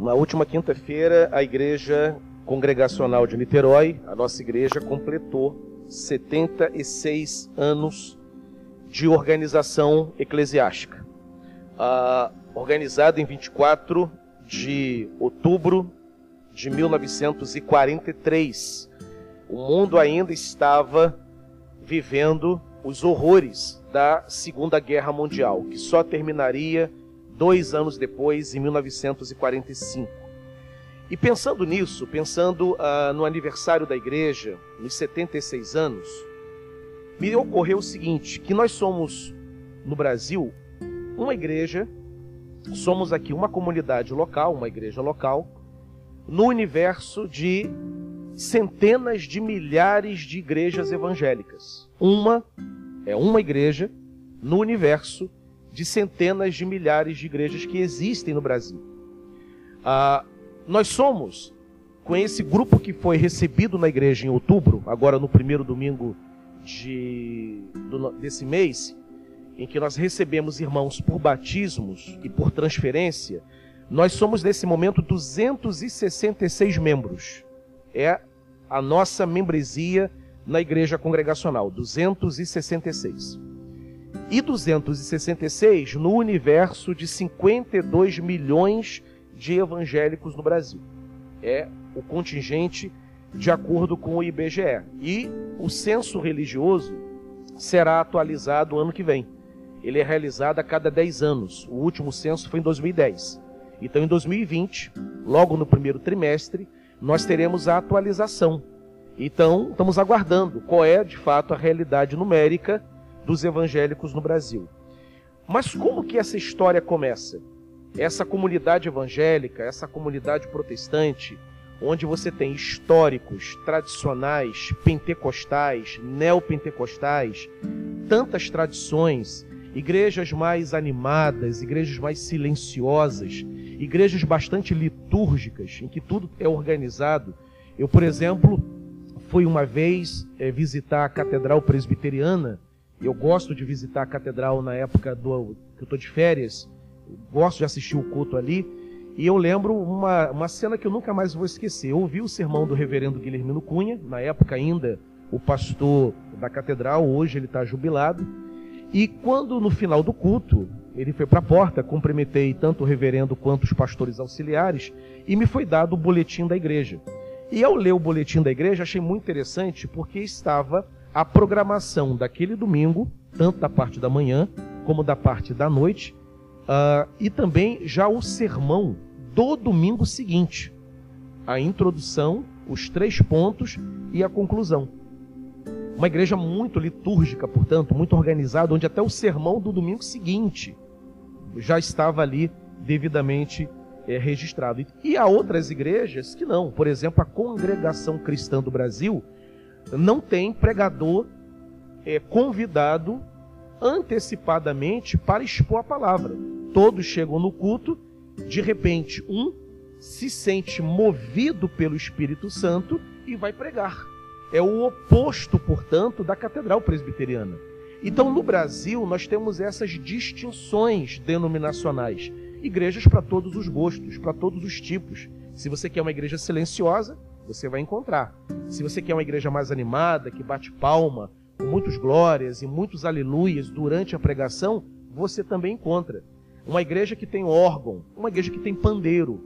na última quinta-feira, a Igreja Congregacional de Niterói, a nossa igreja, completou 76 anos de organização eclesiástica. Ah, organizada em 24 de outubro de 1943. O mundo ainda estava vivendo os horrores da Segunda Guerra Mundial, que só terminaria dois anos depois, em 1945. E pensando nisso, pensando uh, no aniversário da igreja, nos 76 anos, me ocorreu o seguinte: que nós somos, no Brasil, uma igreja, somos aqui uma comunidade local, uma igreja local, no universo de centenas de milhares de igrejas evangélicas. Uma é uma igreja no universo de centenas de milhares de igrejas que existem no Brasil. Ah, nós somos, com esse grupo que foi recebido na igreja em outubro, agora no primeiro domingo de, do, desse mês, em que nós recebemos irmãos por batismos e por transferência, nós somos nesse momento 266 membros. É a nossa membresia na igreja congregacional, 266 e 266 no universo de 52 milhões de evangélicos no Brasil. É o contingente de acordo com o IBGE. E o censo religioso será atualizado ano que vem. Ele é realizado a cada 10 anos. O último censo foi em 2010. Então, em 2020, logo no primeiro trimestre, nós teremos a atualização. Então, estamos aguardando qual é, de fato, a realidade numérica dos evangélicos no Brasil. Mas como que essa história começa? Essa comunidade evangélica, essa comunidade protestante, onde você tem históricos, tradicionais, pentecostais, neopentecostais, tantas tradições, igrejas mais animadas, igrejas mais silenciosas, igrejas bastante litúrgicas, em que tudo é organizado. Eu, por exemplo, fui uma vez é, visitar a Catedral Presbiteriana eu gosto de visitar a catedral na época do que eu estou de férias. Gosto de assistir o culto ali. E eu lembro uma, uma cena que eu nunca mais vou esquecer. Eu ouvi o sermão do reverendo Guilhermino Cunha, na época ainda o pastor da catedral, hoje ele está jubilado. E quando no final do culto ele foi para a porta, cumprimentei tanto o reverendo quanto os pastores auxiliares e me foi dado o boletim da igreja. E ao ler o boletim da igreja, achei muito interessante porque estava a programação daquele domingo, tanto da parte da manhã como da parte da noite, uh, e também já o sermão do domingo seguinte. A introdução, os três pontos e a conclusão. Uma igreja muito litúrgica, portanto, muito organizada, onde até o sermão do domingo seguinte já estava ali devidamente é, registrado. E há outras igrejas que não. Por exemplo, a Congregação Cristã do Brasil não tem pregador é, convidado antecipadamente para expor a palavra. Todos chegam no culto, de repente, um se sente movido pelo Espírito Santo e vai pregar. É o oposto, portanto, da catedral presbiteriana. Então, no Brasil, nós temos essas distinções denominacionais. Igrejas para todos os gostos, para todos os tipos. Se você quer uma igreja silenciosa, você vai encontrar. Se você quer uma igreja mais animada, que bate palma, com muitos glórias e muitos aleluias durante a pregação, você também encontra. Uma igreja que tem órgão, uma igreja que tem pandeiro.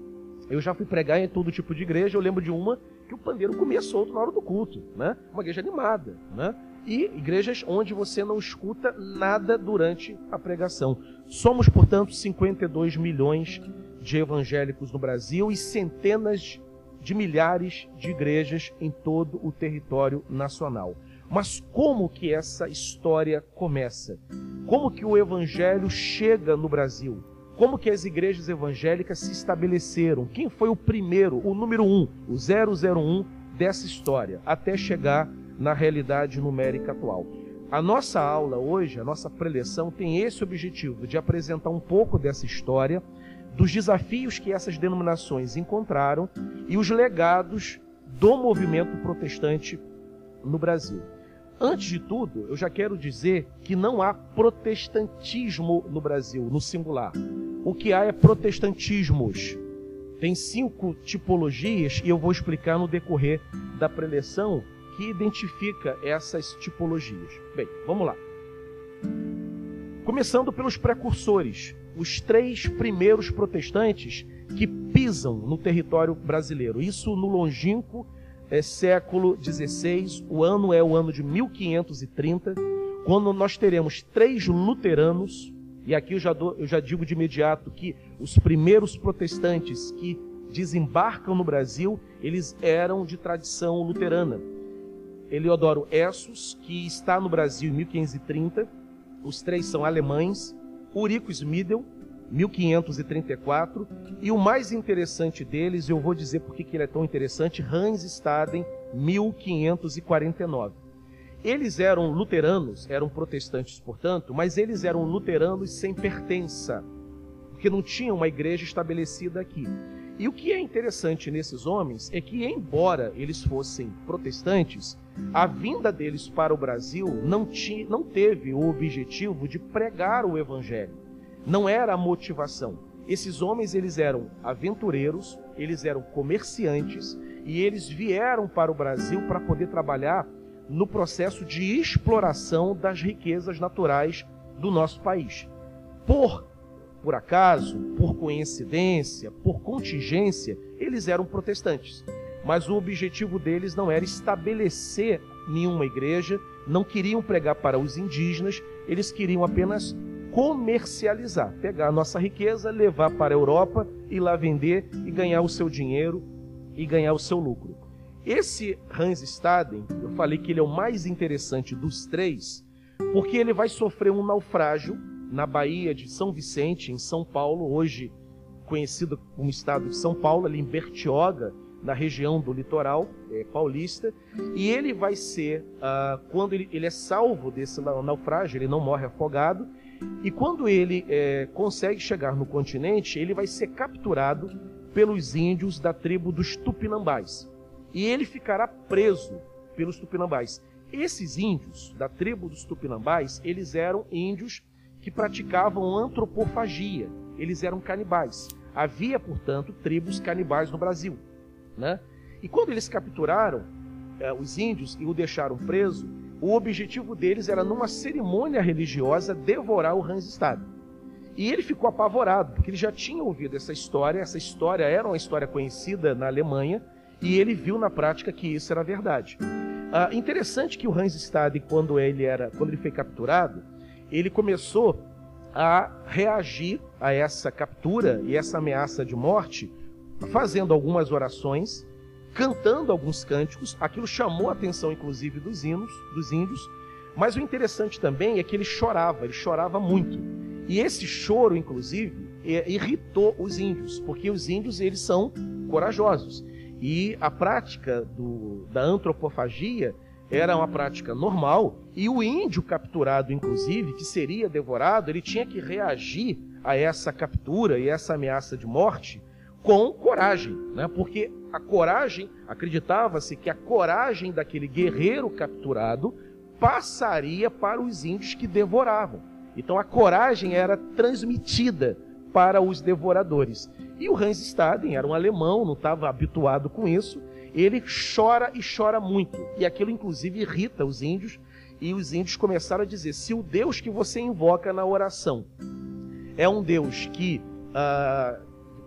Eu já fui pregar em todo tipo de igreja, eu lembro de uma que o pandeiro comia solto na hora do culto, né? Uma igreja animada, né? E igrejas onde você não escuta nada durante a pregação. Somos, portanto, 52 milhões de evangélicos no Brasil e centenas de milhares de igrejas em todo o território nacional. Mas como que essa história começa? Como que o evangelho chega no Brasil? como que as igrejas evangélicas se estabeleceram, quem foi o primeiro, o número um, o 001 dessa história, até chegar na realidade numérica atual. A nossa aula hoje, a nossa preleção, tem esse objetivo de apresentar um pouco dessa história, dos desafios que essas denominações encontraram e os legados do movimento protestante no Brasil. Antes de tudo, eu já quero dizer que não há protestantismo no Brasil, no singular. O que há é protestantismos. Tem cinco tipologias e eu vou explicar no decorrer da preleção que identifica essas tipologias. Bem, vamos lá. Começando pelos precursores, os três primeiros protestantes que pisam no território brasileiro. Isso no longínquo é século XVI, o ano é o ano de 1530, quando nós teremos três luteranos, e aqui eu já, eu já digo de imediato que os primeiros protestantes que desembarcam no Brasil, eles eram de tradição luterana. Eliodoro Essos, que está no Brasil em 1530, os três são alemães, Urico Smidel, 1534, e o mais interessante deles, eu vou dizer porque que ele é tão interessante, Hans Staden, 1549. Eles eram luteranos, eram protestantes, portanto, mas eles eram luteranos sem pertença, porque não tinha uma igreja estabelecida aqui. E o que é interessante nesses homens é que, embora eles fossem protestantes, a vinda deles para o Brasil não, tinha, não teve o objetivo de pregar o evangelho não era a motivação. Esses homens eles eram aventureiros, eles eram comerciantes e eles vieram para o Brasil para poder trabalhar no processo de exploração das riquezas naturais do nosso país. Por por acaso, por coincidência, por contingência, eles eram protestantes. Mas o objetivo deles não era estabelecer nenhuma igreja, não queriam pregar para os indígenas, eles queriam apenas comercializar, pegar a nossa riqueza, levar para a Europa e lá vender e ganhar o seu dinheiro e ganhar o seu lucro. Esse Hans Staden, eu falei que ele é o mais interessante dos três, porque ele vai sofrer um naufrágio na Baía de São Vicente, em São Paulo, hoje conhecido como estado de São Paulo, ali em Bertioga, na região do litoral é, paulista, e ele vai ser, ah, quando ele, ele é salvo desse naufrágio, ele não morre afogado, e quando ele é, consegue chegar no continente, ele vai ser capturado pelos índios da tribo dos Tupinambás. E ele ficará preso pelos Tupinambás. Esses índios da tribo dos Tupinambás, eles eram índios que praticavam antropofagia. Eles eram canibais. Havia, portanto, tribos canibais no Brasil. Né? E quando eles capturaram eh, os índios e o deixaram preso, o objetivo deles era, numa cerimônia religiosa, devorar o Hansestad. E ele ficou apavorado, porque ele já tinha ouvido essa história, essa história era uma história conhecida na Alemanha, e ele viu na prática que isso era verdade. Ah, interessante que o Hans Stade, quando ele era, quando ele foi capturado, ele começou a reagir a essa captura e essa ameaça de morte, fazendo algumas orações, cantando alguns cânticos. Aquilo chamou a atenção, inclusive, dos hinos, dos índios. Mas o interessante também é que ele chorava, ele chorava muito. E esse choro, inclusive, irritou os índios, porque os índios eles são corajosos. E a prática do, da antropofagia era uma prática normal, e o índio capturado, inclusive, que seria devorado, ele tinha que reagir a essa captura e essa ameaça de morte com coragem, né? porque a coragem, acreditava-se que a coragem daquele guerreiro capturado passaria para os índios que devoravam. Então a coragem era transmitida para os devoradores. E o Hans Staden era um alemão, não estava habituado com isso. Ele chora e chora muito. E aquilo, inclusive, irrita os índios. E os índios começaram a dizer: se o Deus que você invoca na oração é um Deus que ah,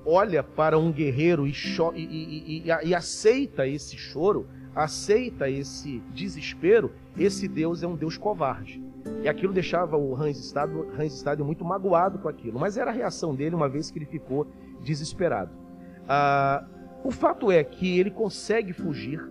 olha para um guerreiro e, e, e, e aceita esse choro, aceita esse desespero, esse Deus é um Deus covarde. E aquilo deixava o Hans Stade, Hans Stade muito magoado com aquilo. Mas era a reação dele uma vez que ele ficou desesperado. Ah, o fato é que ele consegue fugir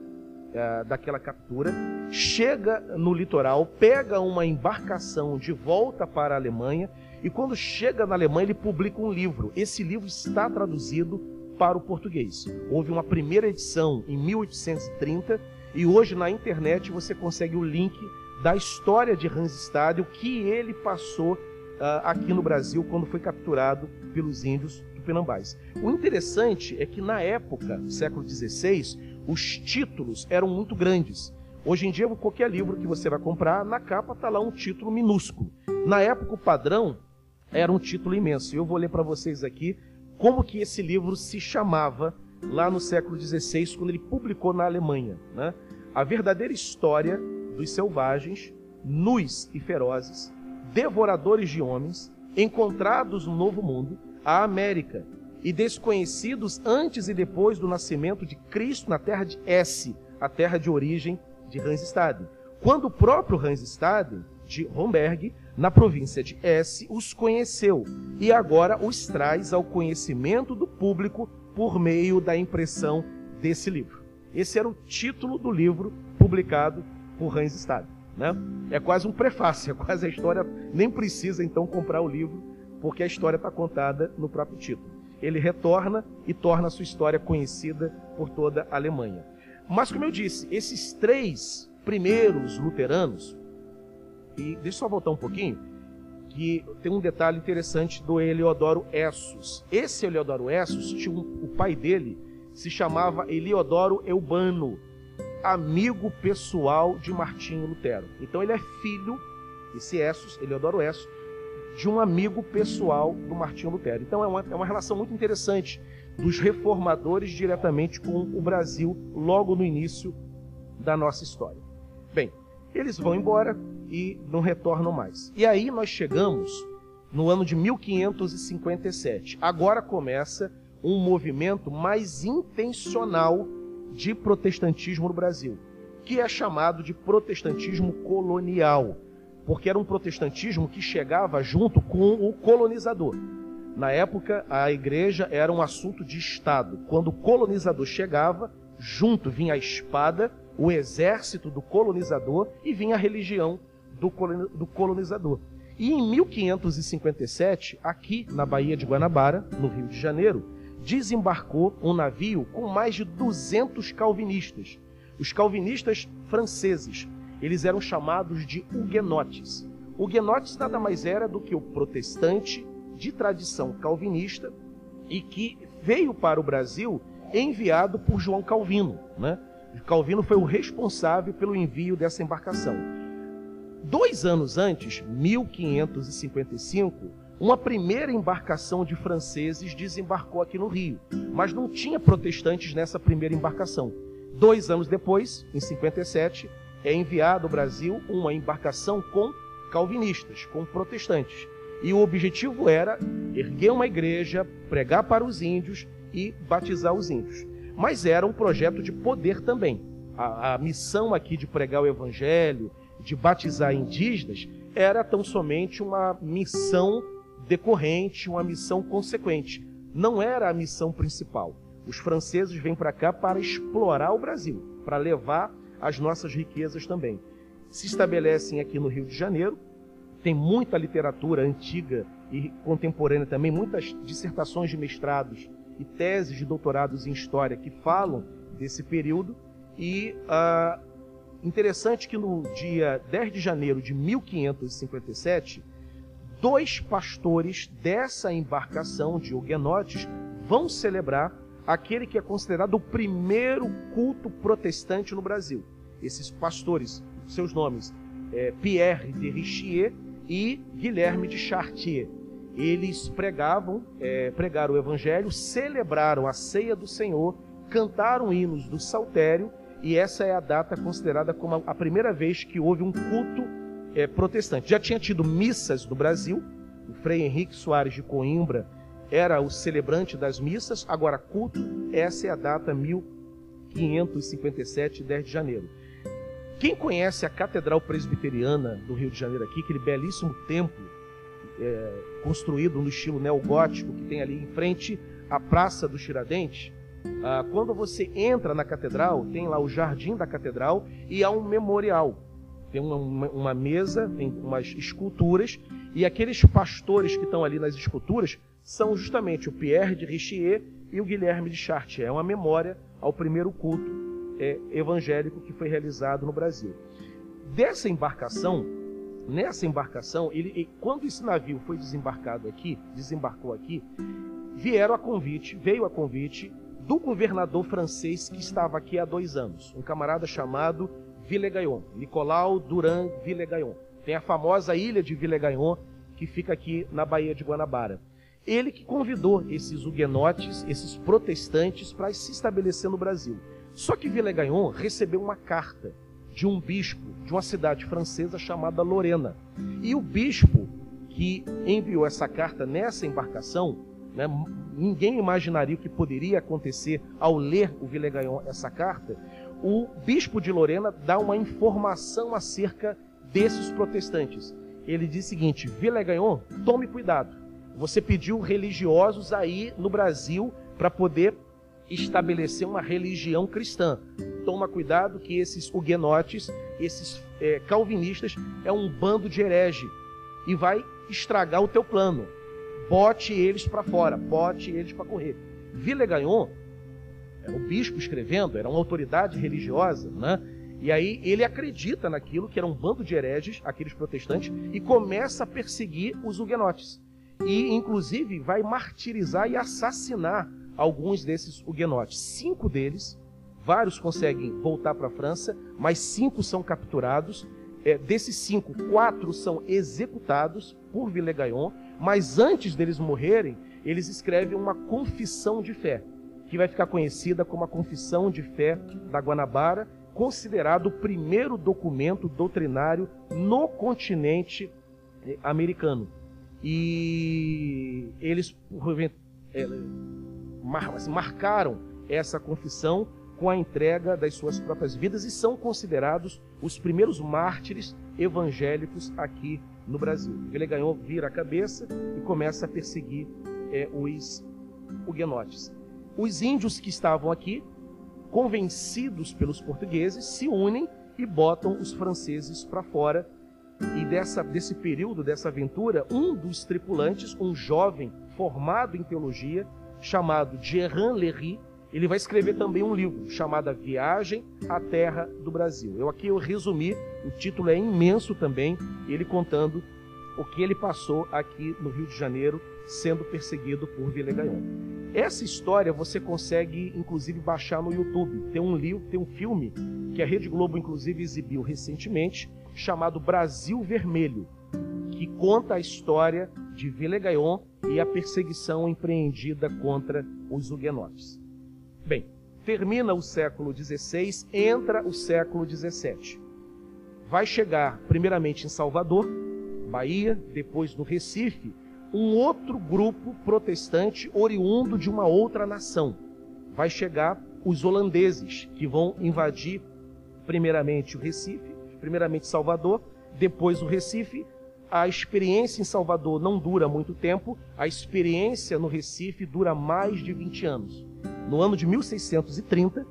ah, daquela captura, chega no litoral, pega uma embarcação de volta para a Alemanha e quando chega na Alemanha ele publica um livro. Esse livro está traduzido para o português. Houve uma primeira edição em 1830 e hoje na internet você consegue o link da história de Hans o que ele passou uh, aqui no Brasil quando foi capturado pelos índios tupinambás. O interessante é que na época, século XVI, os títulos eram muito grandes. Hoje em dia, qualquer livro que você vai comprar, na capa está lá um título minúsculo. Na época, o padrão era um título imenso. Eu vou ler para vocês aqui como que esse livro se chamava lá no século XVI, quando ele publicou na Alemanha. Né? A verdadeira história dos selvagens, nus e ferozes, devoradores de homens, encontrados no Novo Mundo, a América, e desconhecidos antes e depois do nascimento de Cristo na terra de S, a terra de origem de Hansestad. Quando o próprio Hansestad, de Romberg, na província de S, os conheceu e agora os traz ao conhecimento do público por meio da impressão desse livro. Esse era o título do livro publicado por Hans Stade. Né? É quase um prefácio, é quase a história, nem precisa então comprar o livro, porque a história está contada no próprio título. Ele retorna e torna a sua história conhecida por toda a Alemanha. Mas, como eu disse, esses três primeiros luteranos, e deixa eu só voltar um pouquinho, que tem um detalhe interessante do Eleodoro Essos. Esse Eleodoro Essos, tinha um, o pai dele se chamava Eliodoro Eubano, amigo pessoal de Martinho Lutero. Então ele é filho, esse Essos, Eleodoro Essos, de um amigo pessoal do Martinho Lutero. Então é uma, é uma relação muito interessante dos reformadores diretamente com o Brasil logo no início da nossa história. Eles vão embora e não retornam mais. E aí nós chegamos no ano de 1557. Agora começa um movimento mais intencional de protestantismo no Brasil, que é chamado de protestantismo colonial, porque era um protestantismo que chegava junto com o colonizador. Na época, a igreja era um assunto de Estado. Quando o colonizador chegava, junto vinha a espada, o exército do colonizador e vinha a religião do colonizador. E em 1557, aqui na Baía de Guanabara, no Rio de Janeiro, desembarcou um navio com mais de 200 calvinistas. Os calvinistas franceses, eles eram chamados de huguenotes. Huguenotes nada mais era do que o protestante de tradição calvinista e que veio para o Brasil enviado por João Calvino. Né? Calvino foi o responsável pelo envio dessa embarcação. Dois anos antes, 1555, uma primeira embarcação de franceses desembarcou aqui no Rio, mas não tinha protestantes nessa primeira embarcação. Dois anos depois, em 57, é enviado ao Brasil uma embarcação com calvinistas, com protestantes. E o objetivo era erguer uma igreja, pregar para os índios e batizar os índios. Mas era um projeto de poder também. A, a missão aqui de pregar o evangelho, de batizar indígenas, era tão somente uma missão decorrente, uma missão consequente. Não era a missão principal. Os franceses vêm para cá para explorar o Brasil, para levar as nossas riquezas também. Se estabelecem aqui no Rio de Janeiro, tem muita literatura antiga e contemporânea também, muitas dissertações de mestrados e teses de doutorados em história que falam desse período. E ah, interessante que no dia 10 de janeiro de 1557, dois pastores dessa embarcação de huguenotes vão celebrar aquele que é considerado o primeiro culto protestante no Brasil. Esses pastores, seus nomes, é Pierre de Richier e Guilherme de Chartier. Eles pregavam, é, pregaram o evangelho, celebraram a ceia do Senhor, cantaram hinos do saltério, e essa é a data considerada como a primeira vez que houve um culto é, protestante. Já tinha tido missas no Brasil, o Frei Henrique Soares de Coimbra era o celebrante das missas, agora culto, essa é a data 1557, 10 de janeiro. Quem conhece a Catedral Presbiteriana do Rio de Janeiro aqui, aquele belíssimo templo é, construído no estilo neogótico que tem ali em frente à Praça do Tiradentes, ah, quando você entra na catedral, tem lá o jardim da catedral e há um memorial tem uma, uma, mesa, tem umas esculturas, e aqueles pastores que estão ali nas esculturas são justamente o Pierre de Richier e o Guilherme de Chartier. É uma memória ao primeiro culto é, evangélico que foi realizado no Brasil. Dessa embarcação, nessa embarcação, ele, quando esse navio foi desembarcado aqui, desembarcou aqui, vieram a convite, veio a convite do governador francês que estava aqui há dois anos, um camarada chamado Villegayon, Nicolau Duran Villegayon. Tem a famosa ilha de Villegayon, que fica aqui na Baía de Guanabara. Ele que convidou esses huguenotes, esses protestantes, para se estabelecer no Brasil. Só que Villegayon recebeu uma carta de um bispo de uma cidade francesa chamada Lorena. E o bispo que enviou essa carta nessa embarcação, né, ninguém imaginaria o que poderia acontecer ao ler o Villegayon essa carta, o bispo de Lorena dá uma informação acerca desses protestantes. Ele diz o seguinte: Villegayon, tome cuidado. Você pediu religiosos aí no Brasil para poder estabelecer uma religião cristã. Toma cuidado que esses huguenotes, esses é, calvinistas, é um bando de herege e vai estragar o teu plano. Bote eles para fora, bote eles para correr. Villegayon era o bispo escrevendo, era uma autoridade religiosa, né? E aí ele acredita naquilo que era um bando de hereges, aqueles protestantes, e começa a perseguir os huguenotes. E, inclusive, vai martirizar e assassinar alguns desses huguenotes. Cinco deles, vários conseguem voltar para a França, mas cinco são capturados. É, desses cinco, quatro são executados por Villegayon, mas antes deles morrerem, eles escrevem uma confissão de fé que vai ficar conhecida como a Confissão de Fé da Guanabara, considerado o primeiro documento doutrinário no continente eh, americano. E eles marcaram essa confissão com a entrega das suas próprias vidas e são considerados os primeiros mártires evangélicos aqui no Brasil. Ele ganhou, vira a cabeça e começa a perseguir é, os huguenotes. Os índios que estavam aqui, convencidos pelos portugueses, se unem e botam os franceses para fora. E dessa, desse período, dessa aventura, um dos tripulantes, um jovem formado em teologia, chamado Gerard Léry, ele vai escrever também um livro chamado Viagem à Terra do Brasil. Eu aqui eu resumi, o título é imenso também, ele contando o que ele passou aqui no Rio de Janeiro, sendo perseguido por Villegayon. Essa história você consegue, inclusive, baixar no YouTube. Tem um livro, tem um filme que a Rede Globo, inclusive, exibiu recentemente, chamado Brasil Vermelho, que conta a história de Villegayon e a perseguição empreendida contra os huguenotes. Bem, termina o século XVI, entra o século XVII. Vai chegar primeiramente em Salvador, Bahia, depois no Recife, um outro grupo protestante oriundo de uma outra nação. Vai chegar os holandeses, que vão invadir primeiramente o Recife, primeiramente Salvador, depois o Recife. A experiência em Salvador não dura muito tempo, a experiência no Recife dura mais de 20 anos. No ano de 1630,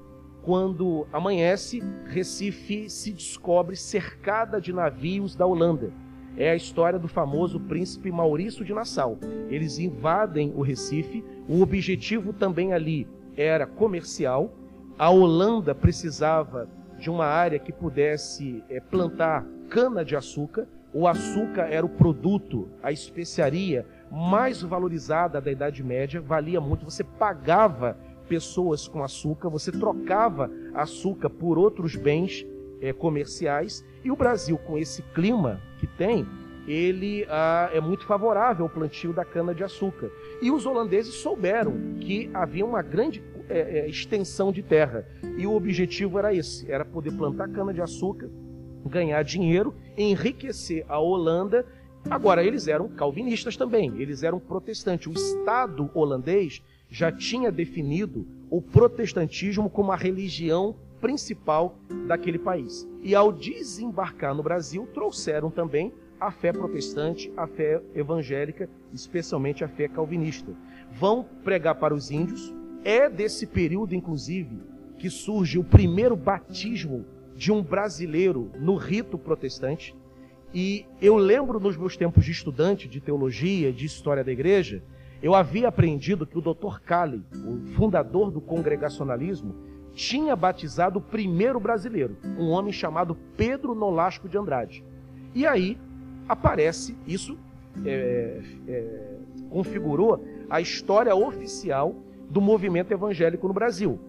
quando amanhece, Recife se descobre cercada de navios da Holanda. É a história do famoso príncipe Maurício de Nassau. Eles invadem o Recife, o objetivo também ali era comercial. A Holanda precisava de uma área que pudesse é, plantar cana-de-açúcar. O açúcar era o produto, a especiaria mais valorizada da Idade Média, valia muito. Você pagava pessoas com açúcar, você trocava açúcar por outros bens é, comerciais. E o Brasil, com esse clima que tem, ele ah, é muito favorável ao plantio da cana-de-açúcar. E os holandeses souberam que havia uma grande é, extensão de terra. E o objetivo era esse: era poder plantar cana-de-açúcar, ganhar dinheiro, enriquecer a Holanda. Agora, eles eram calvinistas também, eles eram protestantes. O Estado holandês já tinha definido o protestantismo como a religião principal daquele país. E ao desembarcar no Brasil, trouxeram também a fé protestante, a fé evangélica, especialmente a fé calvinista. Vão pregar para os índios, é desse período, inclusive, que surge o primeiro batismo de um brasileiro no rito protestante. E eu lembro nos meus tempos de estudante de teologia, de história da igreja, eu havia aprendido que o Dr. Cali, o fundador do congregacionalismo, tinha batizado o primeiro brasileiro, um homem chamado Pedro Nolasco de Andrade. E aí aparece, isso é, é, configurou a história oficial do movimento evangélico no Brasil.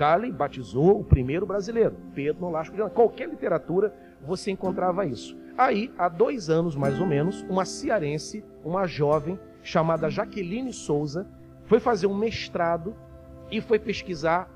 O Cali batizou o primeiro brasileiro, Pedro Nolasco de Qualquer literatura você encontrava isso. Aí, há dois anos mais ou menos, uma cearense, uma jovem chamada Jaqueline Souza, foi fazer um mestrado e foi pesquisar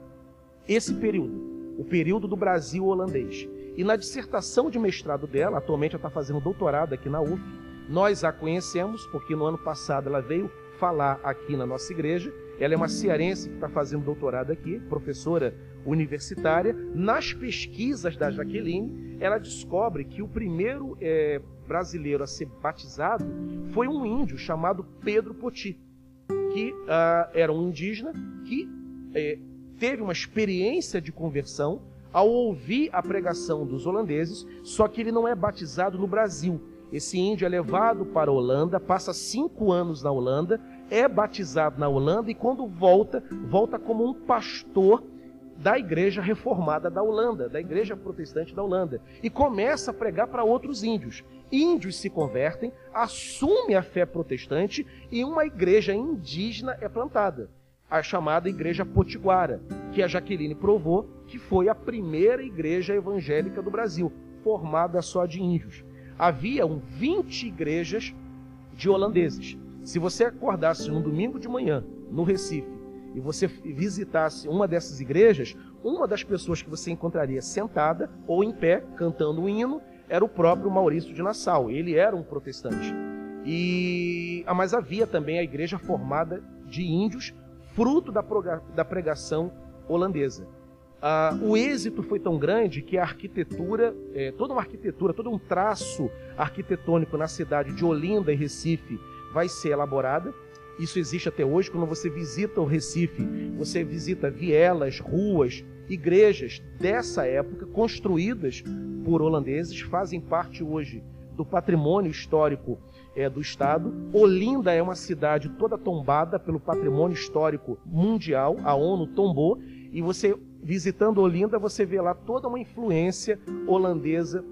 esse período, o período do Brasil holandês. E na dissertação de mestrado dela, atualmente ela está fazendo doutorado aqui na UF, nós a conhecemos porque no ano passado ela veio falar aqui na nossa igreja ela é uma cearense que está fazendo doutorado aqui, professora universitária. Nas pesquisas da Jaqueline, ela descobre que o primeiro é, brasileiro a ser batizado foi um índio chamado Pedro Poti, que uh, era um indígena que é, teve uma experiência de conversão ao ouvir a pregação dos holandeses, só que ele não é batizado no Brasil. Esse índio é levado para a Holanda, passa cinco anos na Holanda, é batizado na Holanda e quando volta, volta como um pastor da igreja reformada da Holanda, da igreja protestante da Holanda, e começa a pregar para outros índios. Índios se convertem, assume a fé protestante e uma igreja indígena é plantada, a chamada Igreja Potiguara, que a Jaqueline provou que foi a primeira igreja evangélica do Brasil, formada só de índios. Havia 20 igrejas de holandeses. Se você acordasse num domingo de manhã no Recife e você visitasse uma dessas igrejas, uma das pessoas que você encontraria sentada ou em pé cantando um hino era o próprio Maurício de Nassau. Ele era um protestante. E ah, mas havia também a igreja formada de índios, fruto da pregação holandesa. Ah, o êxito foi tão grande que a arquitetura, é, toda uma arquitetura, todo um traço arquitetônico na cidade de Olinda e Recife vai ser elaborada. Isso existe até hoje. Quando você visita o Recife, você visita vielas, ruas, igrejas dessa época, construídas por holandeses, fazem parte hoje do patrimônio histórico é, do Estado. Olinda é uma cidade toda tombada pelo patrimônio histórico mundial, a ONU tombou, e você, visitando Olinda, você vê lá toda uma influência holandesa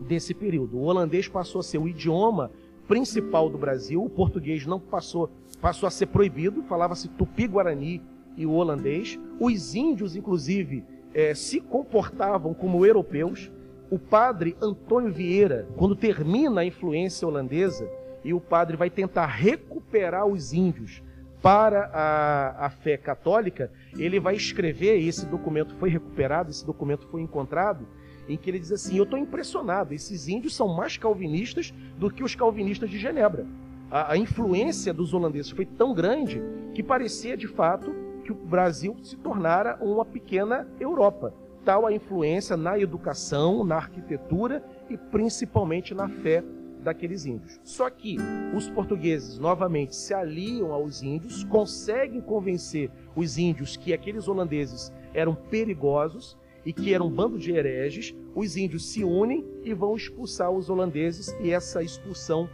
desse período. O holandês passou a ser o idioma principal do Brasil. O português não passou, passou a ser proibido, falava-se tupi-guarani e o holandês. Os índios, inclusive, é, se comportavam como europeus. O padre Antônio Vieira, quando termina a influência holandesa, e o padre vai tentar recuperar os índios para a, a fé católica, ele vai escrever, e esse documento foi recuperado, esse documento foi encontrado, em que ele diz assim: Eu estou impressionado, esses índios são mais calvinistas do que os calvinistas de Genebra. A, a, influência dos holandeses foi tão grande que parecia de fato que o Brasil se tornara uma pequena Europa. Tal a influência na educação, na arquitetura e principalmente na fé daqueles índios. Só que os portugueses novamente se aliam aos índios, conseguem convencer os índios que aqueles holandeses eram perigosos e que eram um bando de hereges. Os índios se unem e vão expulsar os holandeses, e essa expulsão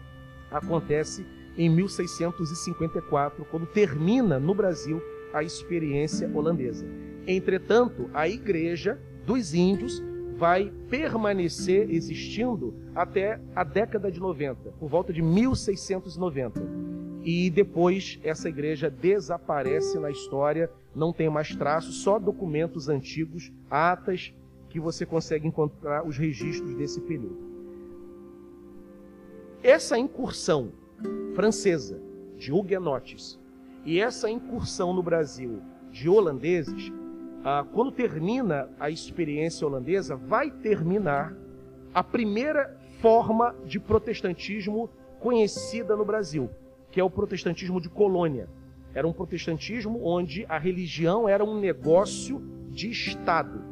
acontece em 1654, quando termina no Brasil a experiência holandesa. Entretanto, a igreja dos índios vai permanecer existindo até a década de 90, por volta de 1690. E depois essa igreja desaparece na história, não tem mais traços, só documentos antigos, atas, que você consegue encontrar os registros desse período. Essa incursão francesa de huguenotes e essa incursão no Brasil de holandeses ah, quando termina a experiência holandesa, vai terminar a primeira forma de protestantismo conhecida no Brasil, que é o protestantismo de colônia. Era um protestantismo onde a religião era um negócio de Estado.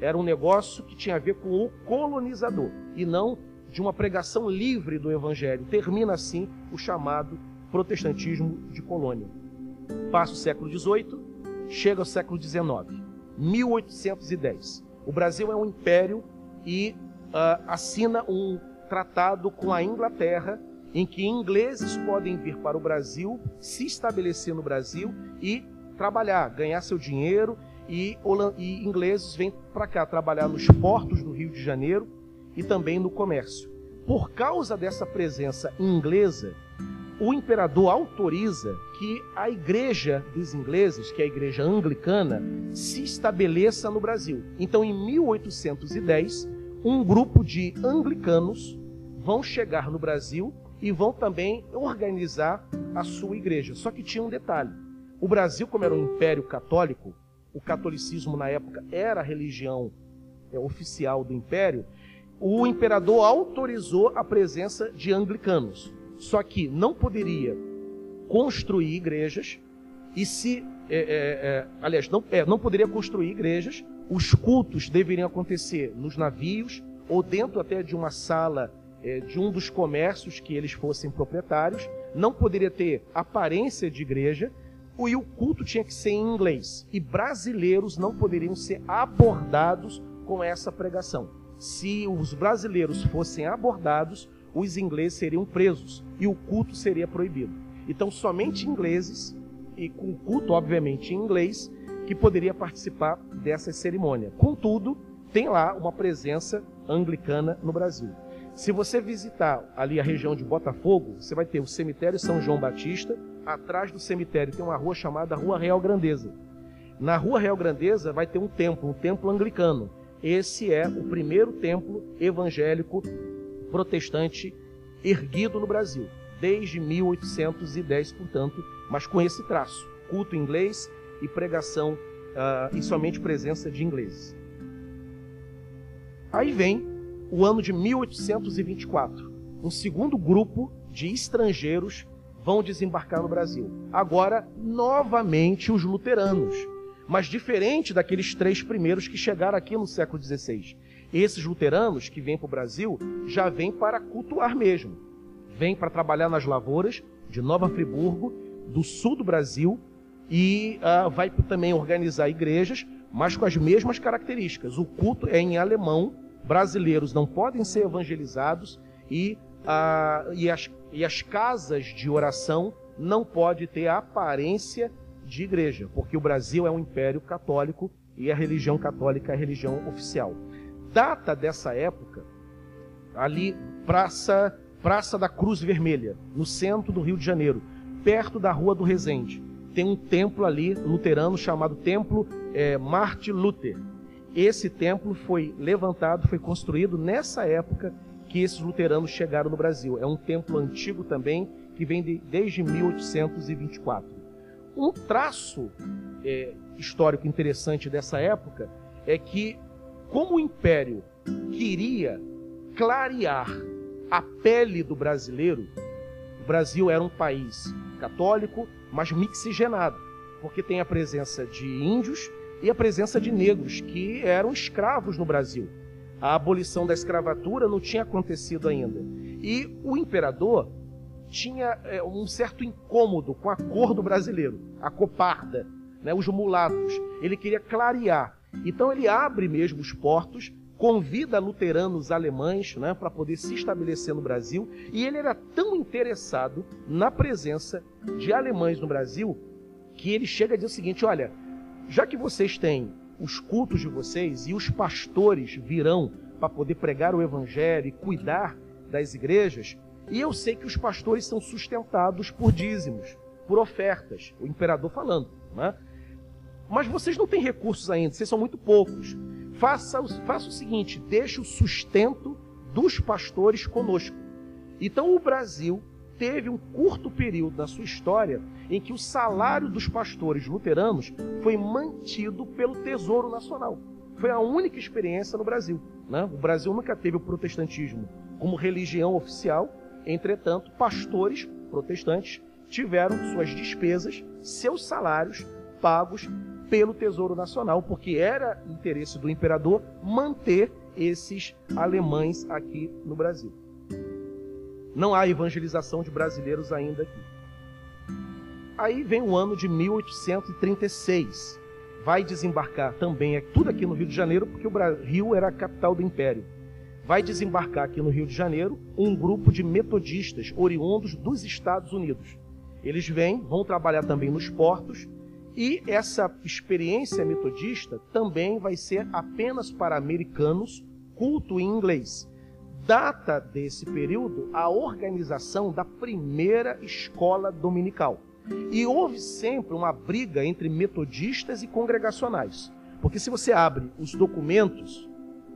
Era um negócio que tinha a ver com o colonizador e não de uma pregação livre do evangelho. Termina assim o chamado protestantismo de colônia. Passa o século XVIII, chega ao século XIX. 1810. O Brasil é um império e uh, assina um tratado com a Inglaterra em que ingleses podem vir para o Brasil, se estabelecer no Brasil e trabalhar, ganhar seu dinheiro e, e ingleses vêm para cá trabalhar nos portos do Rio de Janeiro e também no comércio. Por causa dessa presença inglesa, o imperador autoriza que a igreja dos ingleses, que é a igreja anglicana, se estabeleça no Brasil. Então, em 1810, um grupo de anglicanos vão chegar no Brasil e vão também organizar a sua igreja. Só que tinha um detalhe: o Brasil, como era um império católico, o catolicismo na época era a religião é, oficial do império, o imperador autorizou a presença de anglicanos. Só que não poderia construir igrejas e se, é, é, é, aliás, não, é, não poderia construir igrejas. Os cultos deveriam acontecer nos navios ou dentro até de uma sala é, de um dos comércios que eles fossem proprietários. Não poderia ter aparência de igreja e o culto tinha que ser em inglês. E brasileiros não poderiam ser abordados com essa pregação. Se os brasileiros fossem abordados, os ingleses seriam presos e o culto seria proibido. Então, somente ingleses, e com culto, obviamente, em inglês, que poderia participar dessa cerimônia. Contudo, tem lá uma presença anglicana no Brasil. Se você visitar ali a região de Botafogo, você vai ter o cemitério São João Batista. Atrás do cemitério tem uma rua chamada Rua Real Grandeza. Na Rua Real Grandeza vai ter um templo, um templo anglicano. Esse é o primeiro templo evangélico protestante erguido no Brasil, desde 1810, portanto, mas com esse traço: culto inglês e pregação uh, e somente presença de ingleses. Aí vem o ano de 1824. Um segundo grupo de estrangeiros vão desembarcar no Brasil. Agora, novamente, os luteranos. Mas diferente daqueles três primeiros que chegaram aqui no século XVI. Esses luteranos que vêm para o Brasil já vêm para cultuar mesmo. Vêm para trabalhar nas lavouras de Nova Friburgo, do sul do Brasil, e uh, vai também organizar igrejas, mas com as mesmas características. O culto é em alemão, brasileiros não podem ser evangelizados e, uh, e, as, e as casas de oração não podem ter a aparência de igreja, porque o Brasil é um império católico e a religião católica é a religião oficial data dessa época, ali, Praça, Praça da Cruz Vermelha, no centro do Rio de Janeiro, perto da Rua do Resende. Tem um templo ali, luterano, chamado Templo é, Martin Luther. Esse templo foi levantado, foi construído nessa época que esses luteranos chegaram no Brasil. É um templo antigo também, que vem de, desde 1824. Um traço é, histórico interessante dessa época é que, como o Império queria clarear a pele do brasileiro, o Brasil era um país católico, mas mixigenado, porque tem a presença de índios e a presença de negros que eram escravos no Brasil. A abolição da escravatura não tinha acontecido ainda. E o imperador tinha é, um certo incômodo com a cor do brasileiro, a coparda, né, os mulatos. Ele queria clarear. Então ele abre mesmo os portos, convida luteranos alemães né, para poder se estabelecer no Brasil. E ele era tão interessado na presença de alemães no Brasil que ele chega a dizer o seguinte: olha, já que vocês têm os cultos de vocês e os pastores virão para poder pregar o evangelho e cuidar das igrejas, e eu sei que os pastores são sustentados por dízimos, por ofertas, o imperador falando, né? Mas vocês não têm recursos ainda, vocês são muito poucos. Faça, faça o seguinte: deixe o sustento dos pastores conosco. Então o Brasil teve um curto período na sua história em que o salário dos pastores luteranos foi mantido pelo Tesouro Nacional. Foi a única experiência no Brasil. Né? O Brasil nunca teve o protestantismo como religião oficial, entretanto, pastores protestantes tiveram suas despesas, seus salários pagos pelo Tesouro Nacional, porque era interesse do imperador manter esses alemães aqui no Brasil. Não há evangelização de brasileiros ainda aqui. Aí vem o ano de 1836. Vai desembarcar também, é tudo aqui no Rio de Janeiro, porque o Rio era a capital do império. Vai desembarcar aqui no Rio de Janeiro um grupo de metodistas oriundos dos Estados Unidos. Eles vêm, vão trabalhar também nos portos, e essa experiência metodista também vai ser apenas para americanos, culto em inglês data desse período a organização da primeira escola dominical. E houve sempre uma briga entre metodistas e congregacionais. Porque se você abre os documentos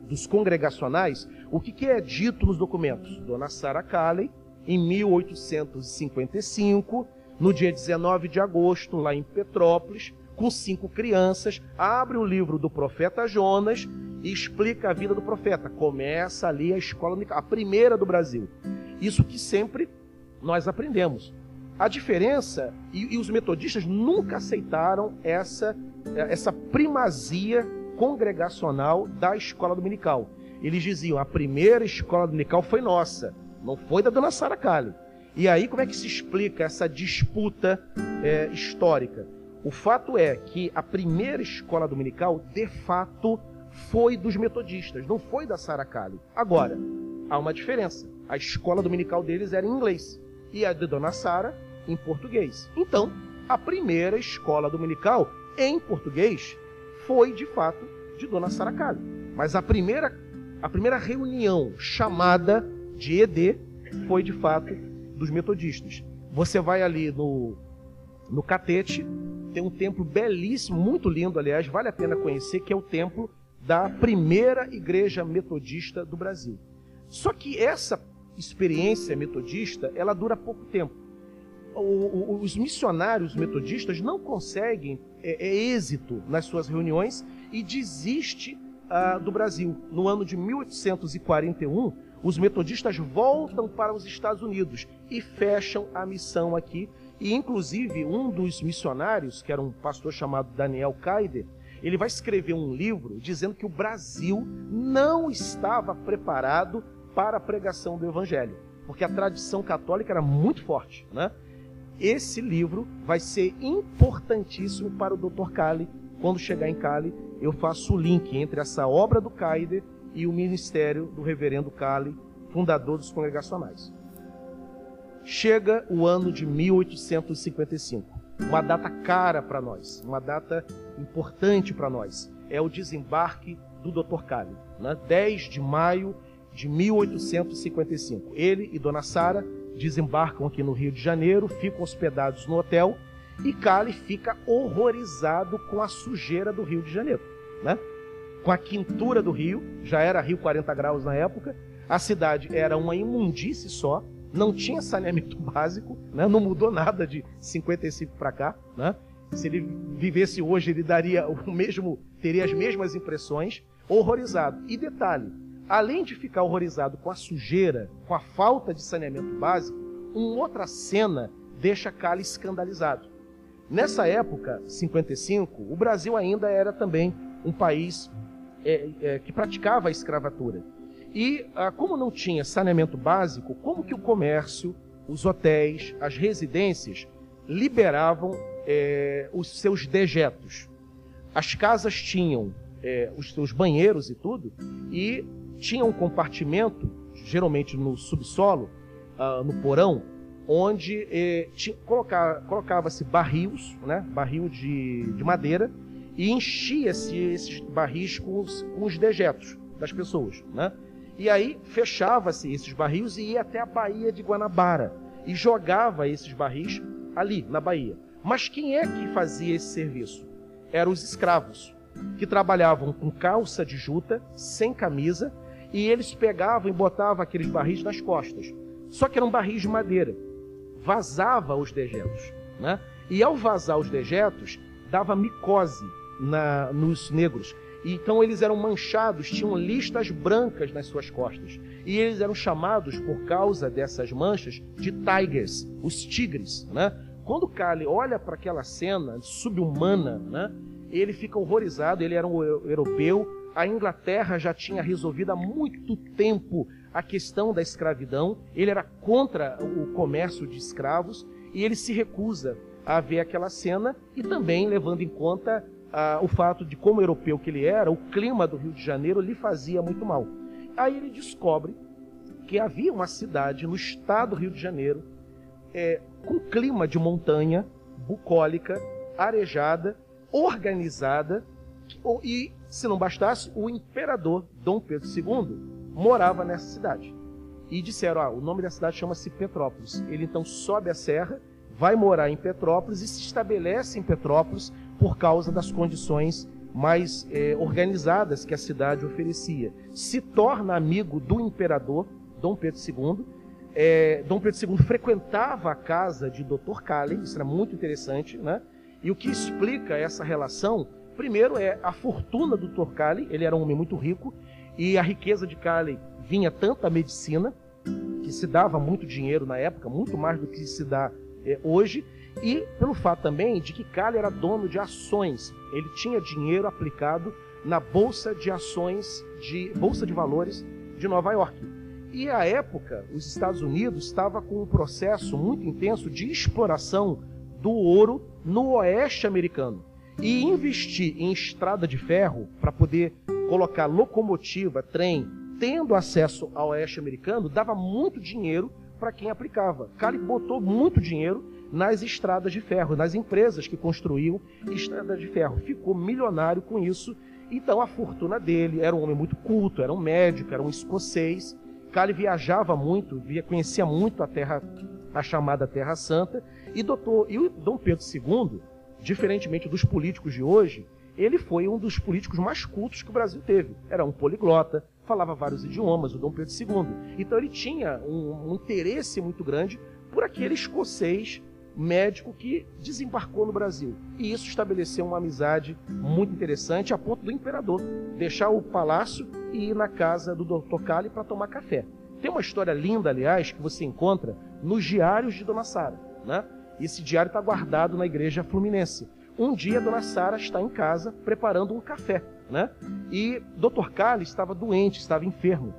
dos congregacionais, o que, que é dito nos documentos? Dona Sarah Calley, em 1855, no dia 19 de agosto, lá em Petrópolis, com cinco crianças, abre o livro do profeta Jonas e explica a vida do profeta. Começa ali a escola, a primeira do Brasil. Isso que sempre nós aprendemos. A diferença, e, e os metodistas nunca aceitaram essa, essa primazia congregacional da escola dominical. Eles diziam: a primeira escola dominical foi nossa, não foi da dona Sara Kali. E aí, como é que se explica essa disputa é, histórica? O fato é que a primeira escola dominical, de fato, foi dos metodistas, não foi da Sara Kali. Agora, há uma diferença. A escola dominical deles era em inglês e a de Dona Sara em português. Então, a primeira escola dominical em português foi de fato de Dona Sara Kali. Mas a primeira a primeira reunião chamada de ED foi de fato dos metodistas. Você vai ali no no Catete, tem um templo belíssimo, muito lindo, aliás, vale a pena conhecer, que é o templo da primeira igreja metodista do Brasil. Só que essa experiência metodista, ela dura pouco tempo. Os missionários metodistas não conseguem é, é, êxito nas suas reuniões e desiste ah, do Brasil. No ano de 1841, os metodistas voltam para os Estados Unidos e fecham a missão aqui. E, inclusive, um dos missionários, que era um pastor chamado Daniel Kaider, ele vai escrever um livro dizendo que o Brasil não estava preparado para a pregação do Evangelho, porque a tradição católica era muito forte. Né? Esse livro vai ser importantíssimo para o Dr. Cali. Quando chegar em Cali, eu faço o link entre essa obra do Caider e o ministério do Reverendo Cali, fundador dos congregacionais. Chega o ano de 1855 uma data cara para nós, uma data importante para nós. É o desembarque do Dr. Cali, né? 10 de maio de 1855. Ele e Dona Sara desembarcam aqui no Rio de Janeiro, ficam hospedados no hotel e Cali fica horrorizado com a sujeira do Rio de Janeiro, né? Com a quintura do rio, já era Rio 40 graus na época, A cidade era uma imundície só, não tinha saneamento básico, né? não mudou nada de 55 para cá. Né? Se ele vivesse hoje, ele daria o mesmo, teria as mesmas impressões, horrorizado. E detalhe, além de ficar horrorizado com a sujeira, com a falta de saneamento básico, uma outra cena deixa Cali escandalizado. Nessa época, 55, o Brasil ainda era também um país é, é, que praticava a escravatura. E ah, como não tinha saneamento básico, como que o comércio, os hotéis, as residências liberavam é, os seus dejetos? As casas tinham é, os seus banheiros e tudo, e tinha um compartimento, geralmente no subsolo, ah, no porão, onde eh, colocava-se barris, né, barril de, de madeira, e enchia-se esses barris com os, com os dejetos das pessoas. Né? E aí fechava-se esses barris e ia até a Baía de Guanabara e jogava esses barris ali, na Bahia. Mas quem é que fazia esse serviço? Eram os escravos, que trabalhavam com calça de juta, sem camisa, e eles pegavam e botavam aqueles barris nas costas. Só que eram barris de madeira. Vazava os dejetos. Né? E ao vazar os dejetos, dava micose na, nos negros. Então eles eram manchados, tinham listas brancas nas suas costas. E eles eram chamados, por causa dessas manchas, de tigers, os tigres. Né? Quando Kali olha para aquela cena subhumana, né, ele fica horrorizado. Ele era um europeu, a Inglaterra já tinha resolvido há muito tempo a questão da escravidão, ele era contra o comércio de escravos e ele se recusa a ver aquela cena e também levando em conta ah, o fato de como europeu que ele era, o clima do Rio de Janeiro lhe fazia muito mal. Aí ele descobre que havia uma cidade no estado do Rio de Janeiro é, com clima de montanha, bucólica, arejada, organizada e se não bastasse, o imperador Dom Pedro II morava nessa cidade. E disseram: ah, o nome da cidade chama-se Petrópolis. Ele então sobe a serra, vai morar em Petrópolis e se estabelece em Petrópolis por causa das condições mais é, organizadas que a cidade oferecia. Se torna amigo do imperador Dom Pedro II. É, Dom Pedro II frequentava a casa de Dr. Cali, isso era muito interessante, né? E o que explica essa relação Primeiro é a fortuna do Torcali, ele era um homem muito rico, e a riqueza de Cali vinha tanto da medicina, que se dava muito dinheiro na época, muito mais do que se dá é, hoje, e pelo fato também de que Cali era dono de ações. Ele tinha dinheiro aplicado na bolsa de ações de bolsa de valores de Nova York. E à época, os Estados Unidos estava com um processo muito intenso de exploração do ouro no oeste americano e investir em estrada de ferro para poder colocar locomotiva, trem, tendo acesso ao oeste americano, dava muito dinheiro para quem aplicava. Cali botou muito dinheiro nas estradas de ferro, nas empresas que construíam estradas de ferro. Ficou milionário com isso. Então a fortuna dele era um homem muito culto, era um médico, era um escocês. Cali viajava muito, conhecia muito a terra, a chamada Terra Santa. E, doutor, e o Dom Pedro II diferentemente dos políticos de hoje, ele foi um dos políticos mais cultos que o Brasil teve. Era um poliglota, falava vários idiomas, o Dom Pedro II. Então ele tinha um, um interesse muito grande por aquele escocês médico que desembarcou no Brasil. E isso estabeleceu uma amizade muito interessante a ponto do imperador deixar o palácio e ir na casa do Dr. Cali para tomar café. Tem uma história linda, aliás, que você encontra nos diários de Dona Sara, né? Esse diário está guardado na igreja fluminense. Um dia, Dona Sara está em casa preparando um café, né? E Dr. Carlos estava doente, estava enfermo.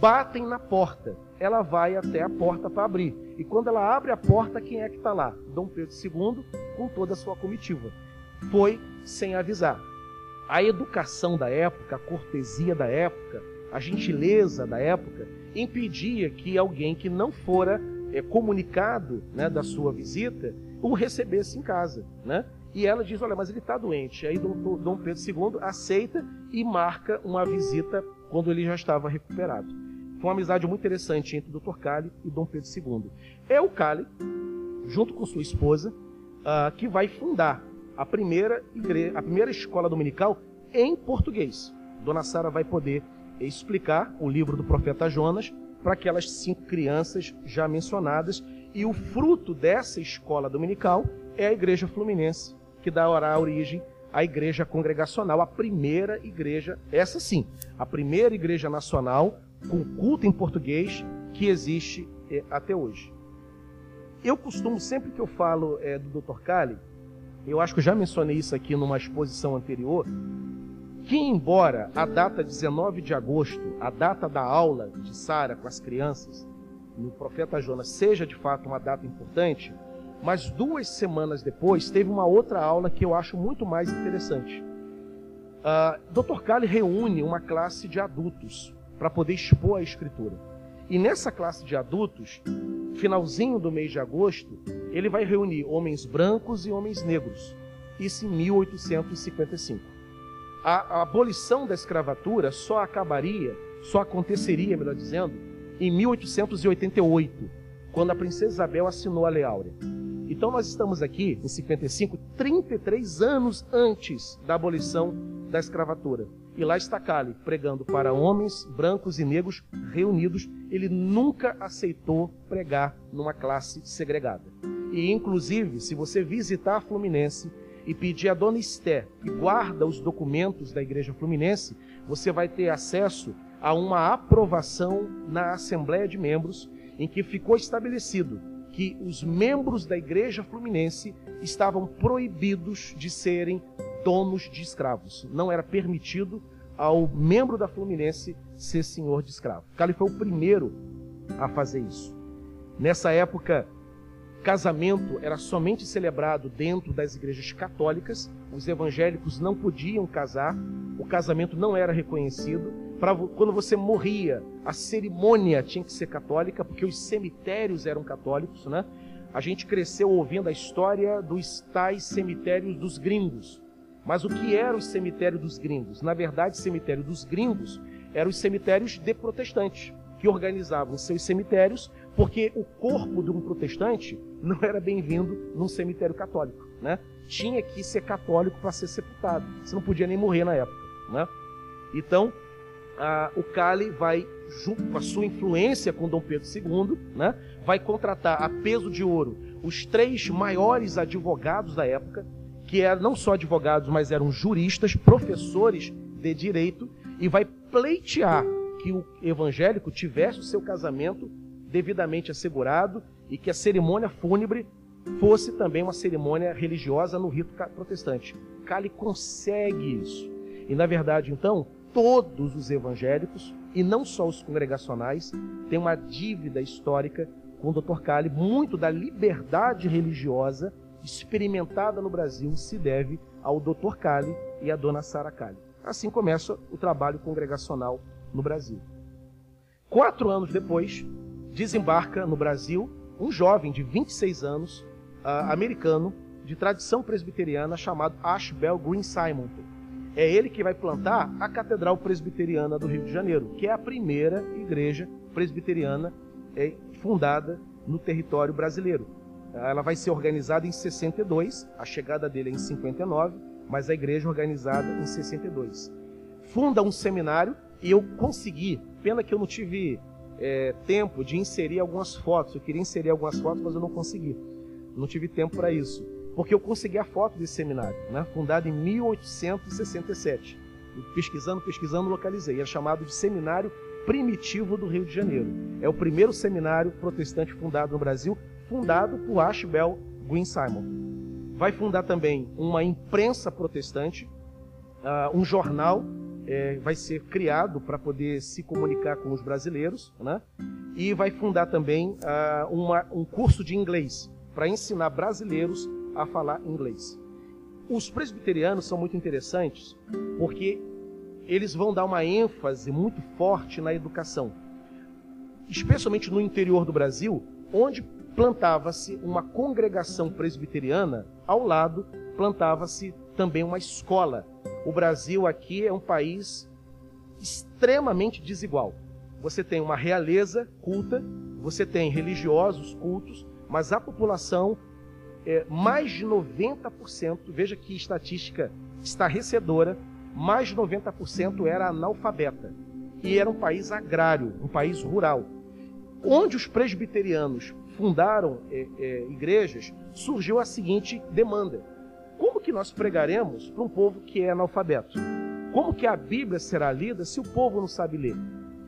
Batem na porta. Ela vai até a porta para abrir. E quando ela abre a porta, quem é que está lá? Dom Pedro II com toda a sua comitiva. Foi sem avisar. A educação da época, a cortesia da época, a gentileza da época impedia que alguém que não fora é, comunicado né, da sua visita, o recebesse em casa. Né? E ela diz: Olha, mas ele está doente. Aí Dom, Dom Pedro II aceita e marca uma visita quando ele já estava recuperado. Foi uma amizade muito interessante entre o Dr. Cali e Dom Pedro II. É o Cali, junto com sua esposa, uh, que vai fundar a primeira, igreja, a primeira escola dominical em português. Dona Sara vai poder explicar o livro do profeta Jonas para aquelas cinco crianças já mencionadas. E o fruto dessa escola dominical é a Igreja Fluminense, que dará origem à Igreja Congregacional, a primeira igreja, essa sim, a primeira igreja nacional com culto em português que existe é, até hoje. Eu costumo, sempre que eu falo é, do Dr. Kali, eu acho que eu já mencionei isso aqui numa exposição anterior, que embora a data 19 de agosto, a data da aula de Sara com as crianças, no profeta Jonas, seja de fato uma data importante, mas duas semanas depois teve uma outra aula que eu acho muito mais interessante. Uh, ah, Dr. Kali reúne uma classe de adultos para poder expor a escritura. E nessa classe de adultos, finalzinho do mês de agosto, ele vai reunir homens brancos e homens negros. Isso em 1855 a, a abolição da escravatura só acabaria, só aconteceria, melhor dizendo, em 1888, quando a princesa Isabel assinou a Lei Áurea. Então nós estamos aqui, em 55, 33 anos antes da abolição da escravatura. E lá está Cali, pregando para homens brancos e negros reunidos. Ele nunca aceitou pregar numa classe segregada. E, inclusive, se você visitar a Fluminense, e pedir a dona Esté, que guarda os documentos da Igreja Fluminense, você vai ter acesso a uma aprovação na Assembleia de Membros, em que ficou estabelecido que os membros da Igreja Fluminense estavam proibidos de serem donos de escravos. Não era permitido ao membro da Fluminense ser senhor de escravo. Cali foi o primeiro a fazer isso. Nessa época, casamento era somente celebrado dentro das igrejas católicas, os evangélicos não podiam casar, o casamento não era reconhecido. Pra, quando você morria, a cerimônia tinha que ser católica, porque os cemitérios eram católicos, né? A gente cresceu ouvindo a história dos tais cemitérios dos gringos. Mas o que era o cemitério dos gringos? Na verdade, o cemitério dos gringos eram os cemitérios de protestantes, que organizavam seus cemitérios porque o corpo de um protestante não era bem-vindo num cemitério católico, né? Tinha que ser católico para ser sepultado. Você não podia nem morrer na época, né? Então, a, o Cali vai, junto com a sua influência com Dom Pedro II, né? Vai contratar a peso de ouro os três maiores advogados da época, que eram não só advogados, mas eram juristas, professores de direito, e vai pleitear que o evangélico tivesse o seu casamento devidamente assegurado e que a cerimônia fúnebre fosse também uma cerimônia religiosa no rito protestante. Cali consegue isso. E na verdade, então, todos os evangélicos, e não só os congregacionais, têm uma dívida histórica com o Dr. Cali. Muito da liberdade religiosa experimentada no Brasil se deve ao Dr. Cali e à Dona Sara Cali. Assim começa o trabalho congregacional no Brasil. Quatro anos depois, desembarca no Brasil um jovem de 26 anos, uh, americano, de tradição presbiteriana, chamado Ashbel Green Simonton. É ele que vai plantar a Catedral Presbiteriana do Rio de Janeiro, que é a primeira igreja presbiteriana é, fundada no território brasileiro. Ela vai ser organizada em 62, a chegada dele é em 59, mas a igreja é organizada em 62. Funda um seminário e eu consegui, pena que eu não tive é, tempo de inserir algumas fotos. Eu queria inserir algumas fotos, mas eu não consegui. Não tive tempo para isso. Porque eu consegui a foto desse seminário, né? fundado em 1867. E pesquisando, pesquisando, localizei. É chamado de Seminário Primitivo do Rio de Janeiro. É o primeiro seminário protestante fundado no Brasil, fundado por Ashbel Green Simon. Vai fundar também uma imprensa protestante, uh, um jornal é, vai ser criado para poder se comunicar com os brasileiros, né? E vai fundar também uh, uma, um curso de inglês para ensinar brasileiros a falar inglês. Os presbiterianos são muito interessantes porque eles vão dar uma ênfase muito forte na educação, especialmente no interior do Brasil, onde plantava-se uma congregação presbiteriana, ao lado plantava-se também uma escola o Brasil aqui é um país extremamente desigual. Você tem uma realeza culta, você tem religiosos cultos, mas a população, é, mais de 90%, veja que estatística estarrecedora, mais de 90% era analfabeta. e era um país agrário, um país rural. Onde os presbiterianos fundaram é, é, igrejas, surgiu a seguinte demanda: como que nós pregaremos para um povo que é analfabeto? Como que a Bíblia será lida se o povo não sabe ler?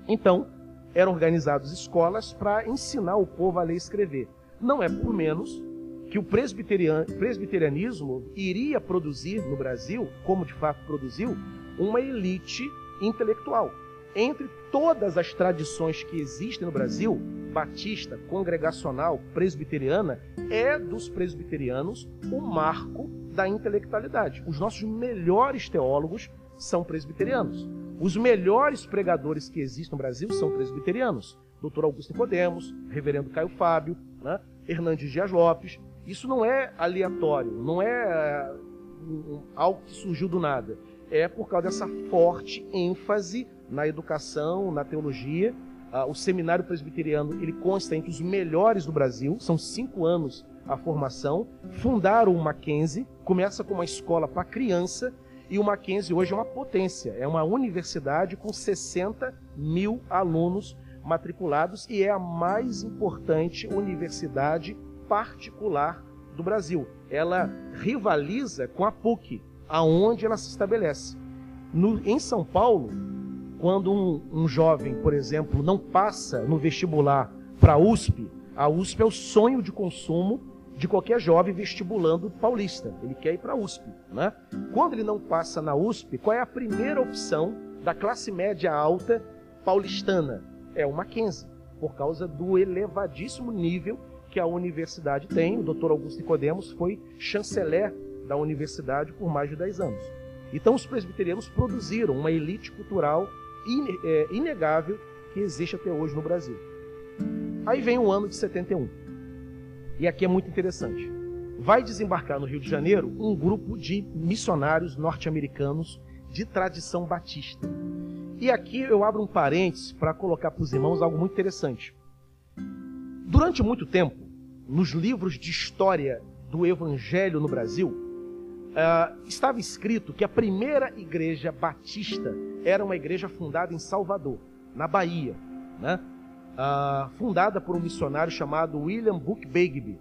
Então, eram organizadas escolas para ensinar o povo a ler e escrever. Não é por menos que o presbiterianismo iria produzir no Brasil, como de fato produziu, uma elite intelectual. Entre todas as tradições que existem no Brasil, batista, congregacional, presbiteriana, é dos presbiterianos o marco da intelectualidade. Os nossos melhores teólogos são presbiterianos. Os melhores pregadores que existem no Brasil são presbiterianos. Doutor Augusto Podemos, Reverendo Caio Fábio, né? Hernandes Dias Lopes. Isso não é aleatório, não é uh, algo que surgiu do nada. É por causa dessa forte ênfase na educação, na teologia. Uh, o seminário presbiteriano ele consta entre os melhores do Brasil. São cinco anos a formação. Fundaram o Mackenzie. Começa com uma escola para criança e o Mackenzie hoje é uma potência, é uma universidade com 60 mil alunos matriculados e é a mais importante universidade particular do Brasil. Ela rivaliza com a PUC, aonde ela se estabelece. No, em São Paulo, quando um, um jovem, por exemplo, não passa no vestibular para a USP, a USP é o sonho de consumo de qualquer jovem vestibulando paulista. Ele quer ir para a USP. Né? Quando ele não passa na USP, qual é a primeira opção da classe média alta paulistana? É o Mackenzie, por causa do elevadíssimo nível que a universidade tem. O Dr. Augusto Nicodemos foi chanceler da universidade por mais de 10 anos. Então, os presbiterianos produziram uma elite cultural inegável que existe até hoje no Brasil. Aí vem o ano de 71. E aqui é muito interessante. Vai desembarcar no Rio de Janeiro um grupo de missionários norte-americanos de tradição batista. E aqui eu abro um parênteses para colocar para os irmãos algo muito interessante. Durante muito tempo, nos livros de história do Evangelho no Brasil, uh, estava escrito que a primeira igreja batista era uma igreja fundada em Salvador, na Bahia, né? uh, fundada por um missionário chamado William Book Bagby.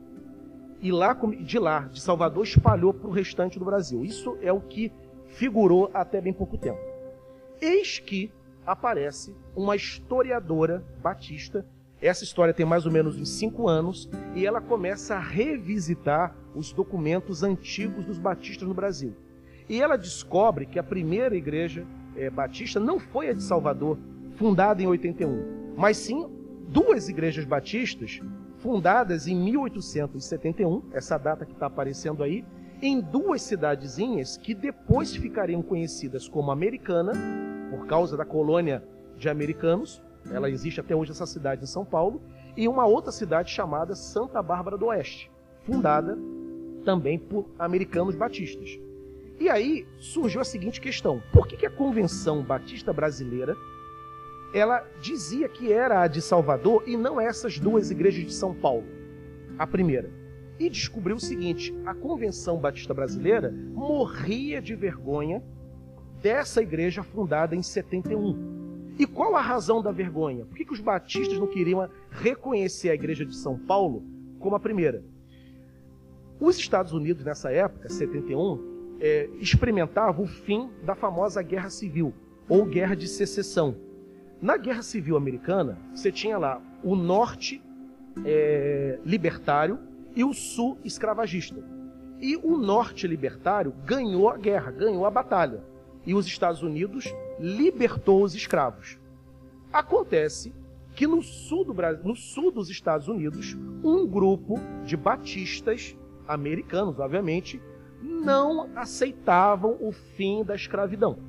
E lá, de lá, de Salvador, espalhou para o restante do Brasil. Isso é o que figurou até bem pouco tempo. Eis que aparece uma historiadora batista essa história tem mais ou menos uns cinco anos e ela começa a revisitar os documentos antigos dos batistas no Brasil. E ela descobre que a primeira igreja é, batista não foi a de Salvador, fundada em 81, mas sim duas igrejas batistas fundadas em 1871, essa data que está aparecendo aí, em duas cidadezinhas que depois ficariam conhecidas como Americana, por causa da colônia de americanos, ela existe até hoje essa cidade em São Paulo e uma outra cidade chamada Santa Bárbara do Oeste, fundada também por americanos batistas. E aí surgiu a seguinte questão: por que, que a Convenção Batista Brasileira ela dizia que era a de Salvador e não essas duas igrejas de São Paulo? A primeira. E descobriu o seguinte: a Convenção Batista Brasileira morria de vergonha dessa igreja fundada em 71. E qual a razão da vergonha? Por que, que os batistas não queriam reconhecer a igreja de São Paulo como a primeira? Os Estados Unidos, nessa época, 71, é, experimentavam o fim da famosa Guerra Civil, ou Guerra de Secessão. Na Guerra Civil Americana, você tinha lá o norte é, libertário e o sul escravagista. E o norte libertário ganhou a guerra, ganhou a batalha. E os Estados Unidos libertou os escravos. Acontece que no sul, do Brasil, no sul dos Estados Unidos, um grupo de batistas americanos, obviamente, não aceitavam o fim da escravidão.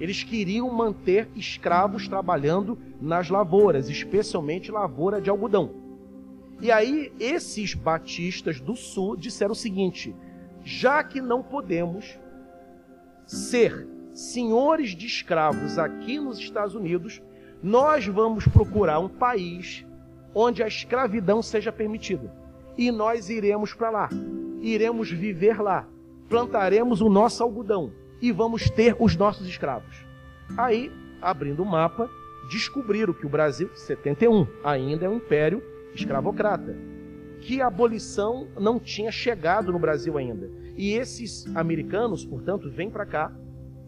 Eles queriam manter escravos trabalhando nas lavouras, especialmente lavoura de algodão. E aí, esses batistas do sul disseram o seguinte: já que não podemos ser senhores de escravos aqui nos Estados Unidos, nós vamos procurar um país onde a escravidão seja permitida. E nós iremos para lá, iremos viver lá, plantaremos o nosso algodão e vamos ter os nossos escravos. Aí, abrindo o mapa, descobriram que o Brasil, 71, ainda é um império escravocrata, que a abolição não tinha chegado no Brasil ainda. E esses americanos, portanto, vêm para cá,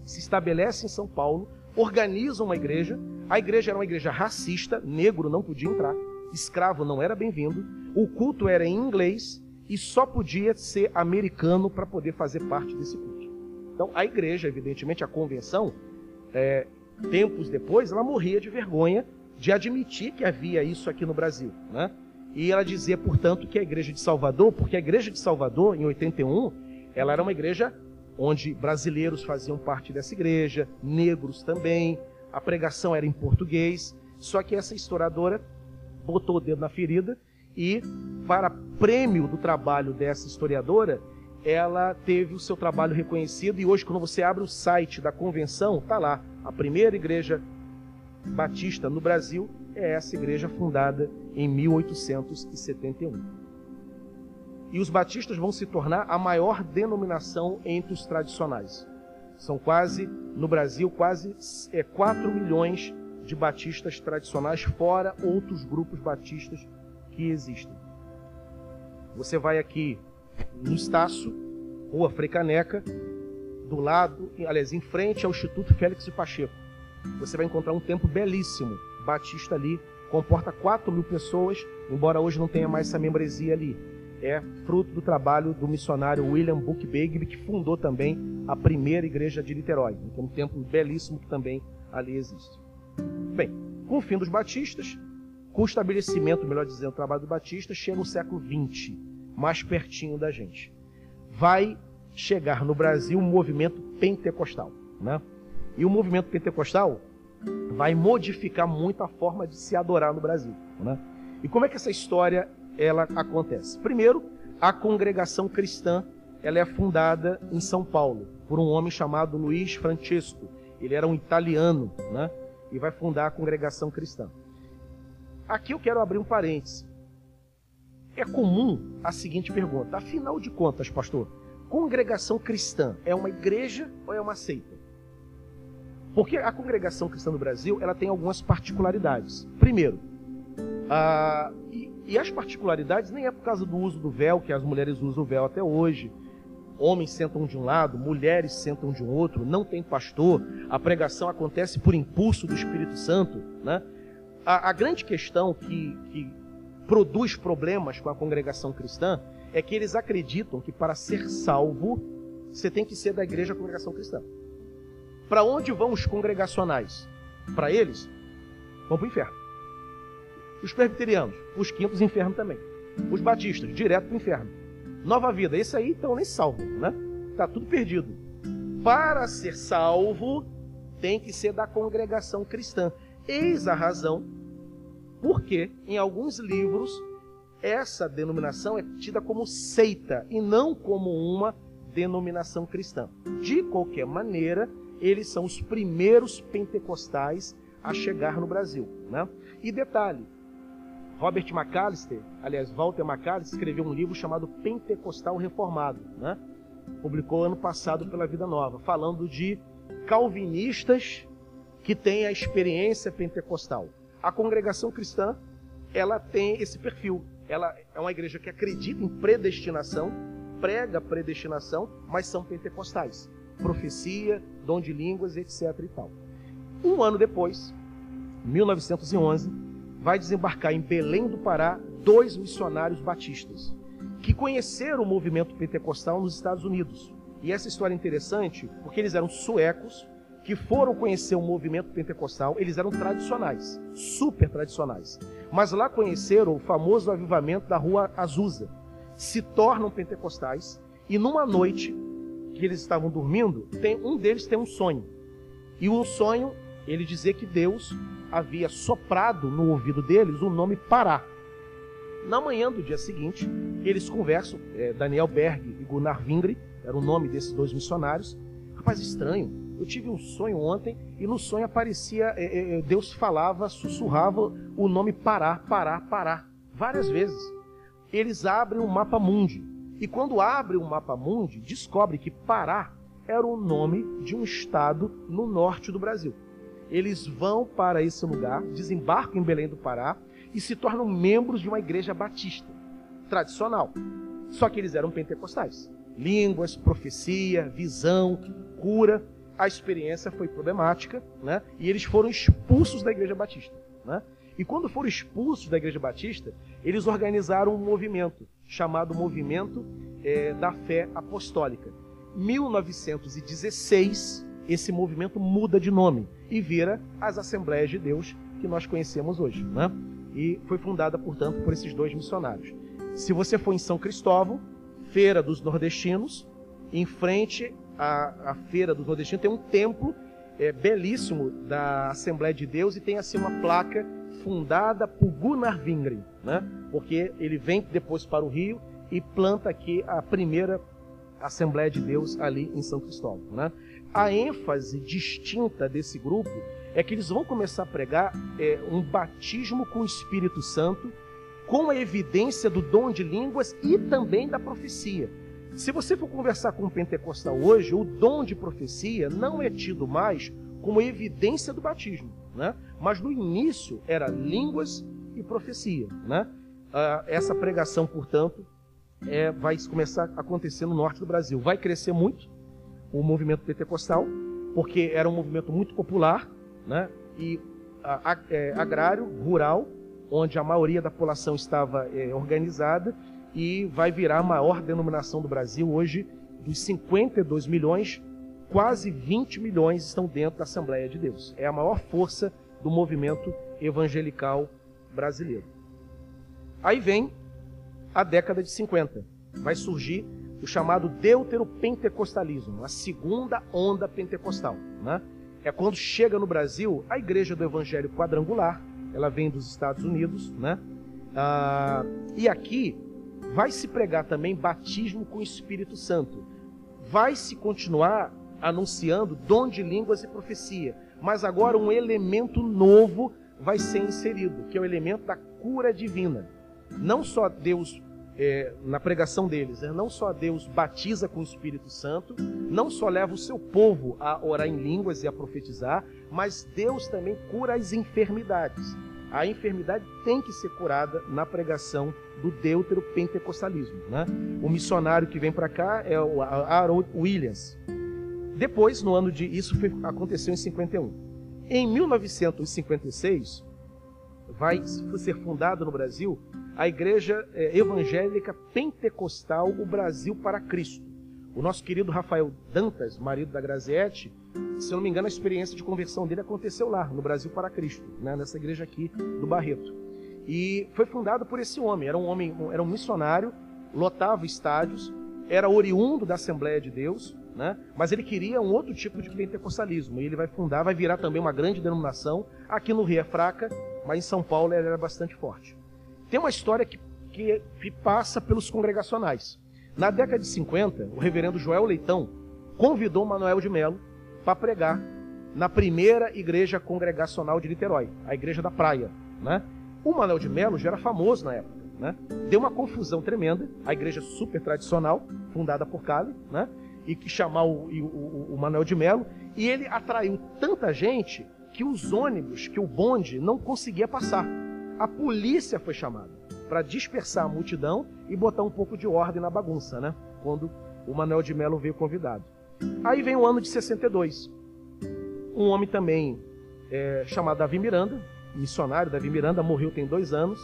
se estabelecem em São Paulo, organizam uma igreja. A igreja era uma igreja racista, negro não podia entrar, escravo não era bem-vindo, o culto era em inglês e só podia ser americano para poder fazer parte desse culto. Então, a igreja, evidentemente, a convenção, é, tempos depois, ela morria de vergonha de admitir que havia isso aqui no Brasil. Né? E ela dizia, portanto, que a igreja de Salvador, porque a igreja de Salvador, em 81, ela era uma igreja onde brasileiros faziam parte dessa igreja, negros também, a pregação era em português, só que essa historiadora botou o dedo na ferida e, para prêmio do trabalho dessa historiadora, ela teve o seu trabalho reconhecido e hoje, quando você abre o site da convenção, está lá, a primeira igreja batista no Brasil é essa igreja fundada em 1871 e os batistas vão se tornar a maior denominação entre os tradicionais. São quase, no Brasil, quase é, 4 milhões de batistas tradicionais, fora outros grupos batistas que existem. Você vai aqui no Estácio, Rua Caneca, do lado, aliás, em frente ao Instituto Félix de Pacheco. Você vai encontrar um templo belíssimo, batista ali, comporta 4 mil pessoas, embora hoje não tenha mais essa membresia ali é fruto do trabalho do missionário William Buchbegbe, que fundou também a primeira igreja de Niterói, é um templo belíssimo que também ali existe. Bem, com o fim dos batistas, com o estabelecimento, melhor dizendo, do trabalho do batista, chega o século XX, mais pertinho da gente. Vai chegar no Brasil o movimento pentecostal. Né? E o movimento pentecostal vai modificar muito a forma de se adorar no Brasil. Né? E como é que essa história ela acontece? Primeiro, a congregação cristã ela é fundada em São Paulo por um homem chamado Luiz Francesco. Ele era um italiano, né? E vai fundar a congregação cristã. Aqui eu quero abrir um parêntese. É comum a seguinte pergunta: afinal de contas, pastor, congregação cristã é uma igreja ou é uma seita? Porque a congregação cristã no Brasil ela tem algumas particularidades. Primeiro, a, e as particularidades nem é por causa do uso do véu, que as mulheres usam o véu até hoje. Homens sentam de um lado, mulheres sentam de um outro, não tem pastor, a pregação acontece por impulso do Espírito Santo. Né? A, a grande questão que, que produz problemas com a congregação cristã é que eles acreditam que para ser salvo, você tem que ser da igreja congregação cristã. Para onde vão os congregacionais? Para eles, vão para o inferno. Os presbiterianos, os quintos, inferno também. Os batistas, direto para o inferno. Nova vida, esse aí então nem salvo, né? Tá tudo perdido. Para ser salvo, tem que ser da congregação cristã. Eis a razão porque em alguns livros essa denominação é tida como seita e não como uma denominação cristã. De qualquer maneira, eles são os primeiros pentecostais a chegar no Brasil. Né? E detalhe, Robert McAllister, aliás, Walter McAllister, escreveu um livro chamado Pentecostal Reformado, né? Publicou ano passado pela Vida Nova, falando de calvinistas que têm a experiência pentecostal. A congregação cristã, ela tem esse perfil. Ela é uma igreja que acredita em predestinação, prega predestinação, mas são pentecostais. Profecia, dom de línguas, etc. e tal. Um ano depois, 1911, vai desembarcar em Belém do Pará dois missionários batistas que conheceram o movimento pentecostal nos Estados Unidos. E essa história é interessante porque eles eram suecos que foram conhecer o movimento pentecostal, eles eram tradicionais, super tradicionais. Mas lá conheceram o famoso avivamento da rua Azusa. Se tornam pentecostais e numa noite que eles estavam dormindo, tem, um deles tem um sonho. E o sonho, ele dizia que Deus havia soprado no ouvido deles o nome Pará. Na manhã do dia seguinte, eles conversam, é, Daniel Berg e Gunnar Vingre, era o nome desses dois missionários. Rapaz, estranho, eu tive um sonho ontem e no sonho aparecia, é, é, Deus falava, sussurrava o nome Pará, Pará, Pará, várias vezes. Eles abrem o mapa mundi. E quando abrem o mapa mundi, descobre que Pará era o nome de um estado no norte do Brasil. Eles vão para esse lugar, desembarcam em Belém do Pará e se tornam membros de uma igreja batista tradicional. Só que eles eram pentecostais. Línguas, profecia, visão, cura. A experiência foi problemática, né? E eles foram expulsos da igreja batista, né? E quando foram expulsos da igreja batista, eles organizaram um movimento chamado Movimento é, da Fé Apostólica. 1916, esse movimento muda de nome e vira as Assembleias de Deus que nós conhecemos hoje, né? E foi fundada, portanto, por esses dois missionários. Se você for em São Cristóvão, Feira dos Nordestinos, em frente à, à Feira dos Nordestinos tem um templo é, belíssimo da Assembleia de Deus e tem assim uma placa fundada por Gunnar Wingren, né? Porque ele vem depois para o Rio e planta aqui a primeira Assembleia de Deus ali em São Cristóvão, né? A ênfase distinta desse grupo é que eles vão começar a pregar é, um batismo com o Espírito Santo com a evidência do dom de línguas e também da profecia. Se você for conversar com um pentecostal hoje, o dom de profecia não é tido mais como evidência do batismo, né? Mas no início era línguas e profecia, né? Ah, essa pregação, portanto, é, vai começar a acontecer no norte do Brasil. Vai crescer muito o movimento pentecostal, porque era um movimento muito popular, né? E a, é, agrário, rural, onde a maioria da população estava é, organizada e vai virar a maior denominação do Brasil. Hoje, dos 52 milhões, quase 20 milhões estão dentro da Assembleia de Deus. É a maior força do movimento evangelical brasileiro. Aí vem a década de 50. Vai surgir o chamado deuteropentecostalismo, a segunda onda pentecostal. Né? É quando chega no Brasil a igreja do evangelho quadrangular, ela vem dos Estados Unidos, né? Ah, e aqui vai se pregar também batismo com o Espírito Santo. Vai se continuar anunciando dom de línguas e profecia, mas agora um elemento novo vai ser inserido, que é o elemento da cura divina. Não só Deus é, na pregação deles, né? não só Deus batiza com o Espírito Santo, não só leva o seu povo a orar em línguas e a profetizar, mas Deus também cura as enfermidades. A enfermidade tem que ser curada na pregação do deutero pentecostalismo. Né? O missionário que vem para cá é o Aaron Williams. Depois, no ano de. Isso foi, aconteceu em 51. Em 1956, vai ser fundada no Brasil a Igreja é, Evangélica Pentecostal O Brasil para Cristo. O nosso querido Rafael Dantas, marido da Graziete, se eu não me engano, a experiência de conversão dele aconteceu lá, no Brasil para Cristo, né, nessa igreja aqui do Barreto. E foi fundado por esse homem, era um homem, era um missionário, lotava estádios, era oriundo da Assembleia de Deus, né? mas ele queria um outro tipo de pentecostalismo. E ele vai fundar, vai virar também uma grande denominação. Aqui no Rio é fraca, mas em São Paulo ela era bastante forte. Tem uma história que, que, que passa pelos congregacionais. Na década de 50, o reverendo Joel Leitão convidou Manuel de Melo para pregar na primeira igreja congregacional de Niterói, a igreja da Praia. Né? O Manuel de Melo já era famoso na época. Né? Deu uma confusão tremenda, a igreja super tradicional, fundada por Cali, né? e que chamar o, o, o Manuel de Melo, e ele atraiu tanta gente que os ônibus, que o bonde não conseguia passar. A polícia foi chamada para dispersar a multidão e botar um pouco de ordem na bagunça, né? Quando o Manuel de Melo veio convidado. Aí vem o ano de 62. Um homem também é, chamado Davi Miranda, missionário Davi Miranda, morreu tem dois anos.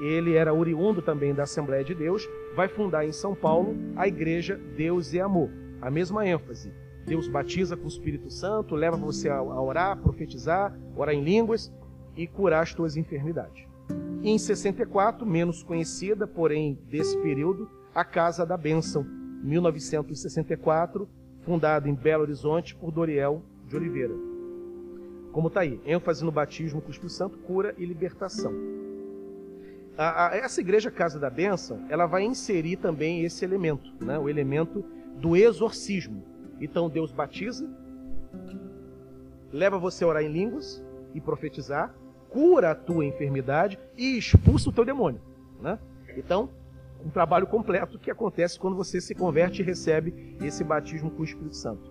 Ele era oriundo também da Assembleia de Deus. Vai fundar em São Paulo a igreja Deus e Amor. A mesma ênfase. Deus batiza com o Espírito Santo, leva você a orar, profetizar, orar em línguas e curar as tuas enfermidades. E em 64, menos conhecida, porém desse período, a Casa da Bênção, 1964, fundada em Belo Horizonte por Doriel de Oliveira. Como está aí, ênfase no batismo com o Espírito Santo, cura e libertação. A, a, essa igreja Casa da Bênção, ela vai inserir também esse elemento, né? o elemento do exorcismo. Então Deus batiza, leva você a orar em línguas e profetizar, cura a tua enfermidade e expulsa o teu demônio. Né? Então, um trabalho completo que acontece quando você se converte e recebe esse batismo com o Espírito Santo.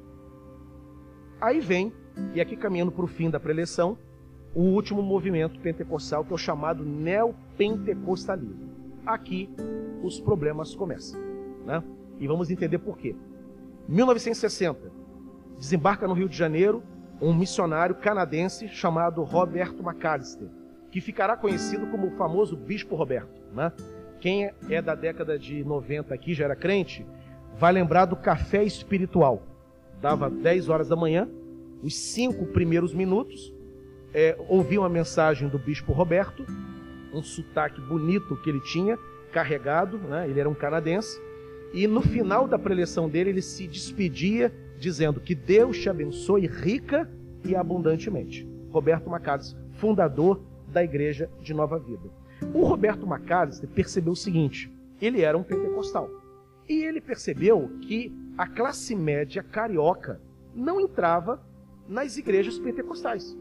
Aí vem E aqui caminhando para o fim da preleção, o último movimento pentecostal, que é o chamado neopentecostalismo. Aqui os problemas começam. Né? E vamos entender por quê. 1960, desembarca no Rio de Janeiro um missionário canadense chamado Roberto McAllister, que ficará conhecido como o famoso Bispo Roberto. Né? Quem é da década de 90 aqui, já era crente, vai lembrar do café espiritual. Dava 10 horas da manhã, os cinco primeiros minutos, é, uma mensagem do Bispo Roberto, um sotaque bonito que ele tinha, carregado, né? ele era um canadense, e no final da preleção dele, ele se despedia dizendo que Deus te abençoe rica e abundantemente. Roberto Macalester, fundador da Igreja de Nova Vida. O Roberto Macalester percebeu o seguinte: ele era um pentecostal. E ele percebeu que a classe média carioca não entrava nas igrejas pentecostais.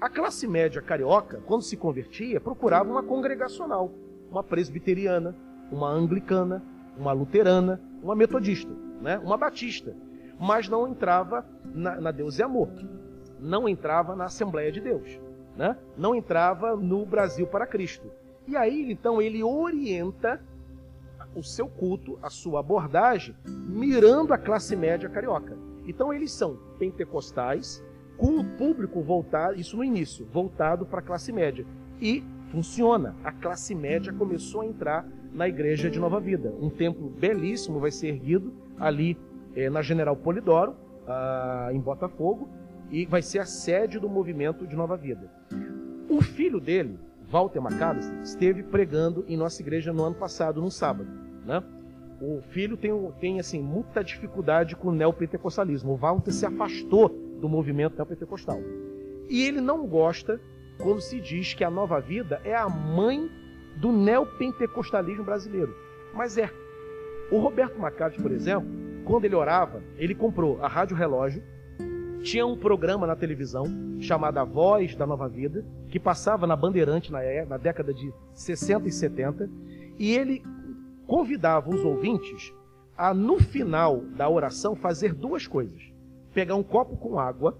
A classe média carioca, quando se convertia, procurava uma congregacional, uma presbiteriana, uma anglicana, uma luterana, uma metodista, né? uma batista, mas não entrava na, na Deus e Amor, não entrava na Assembleia de Deus, né? não entrava no Brasil para Cristo. E aí, então, ele orienta o seu culto, a sua abordagem, mirando a classe média carioca. Então, eles são pentecostais, com o público voltado, isso no início, voltado para a classe média. E funciona. A classe média começou a entrar na igreja de Nova Vida. Um templo belíssimo vai ser erguido ali é, na General Polidoro, ah, em Botafogo, e vai ser a sede do movimento de Nova Vida. O filho dele, Walter Macalester, esteve pregando em nossa igreja no ano passado, num sábado. Né? O filho tem, tem assim, muita dificuldade com o neopentecostalismo. O Walter se afastou do movimento neopentecostal. E ele não gosta quando se diz que a nova vida é a mãe do neopentecostalismo brasileiro. Mas é. O Roberto Macari, por exemplo, quando ele orava, ele comprou a Rádio Relógio, tinha um programa na televisão chamado A Voz da Nova Vida, que passava na Bandeirante na, é, na década de 60 e 70, e ele convidava os ouvintes a, no final da oração, fazer duas coisas: pegar um copo com água,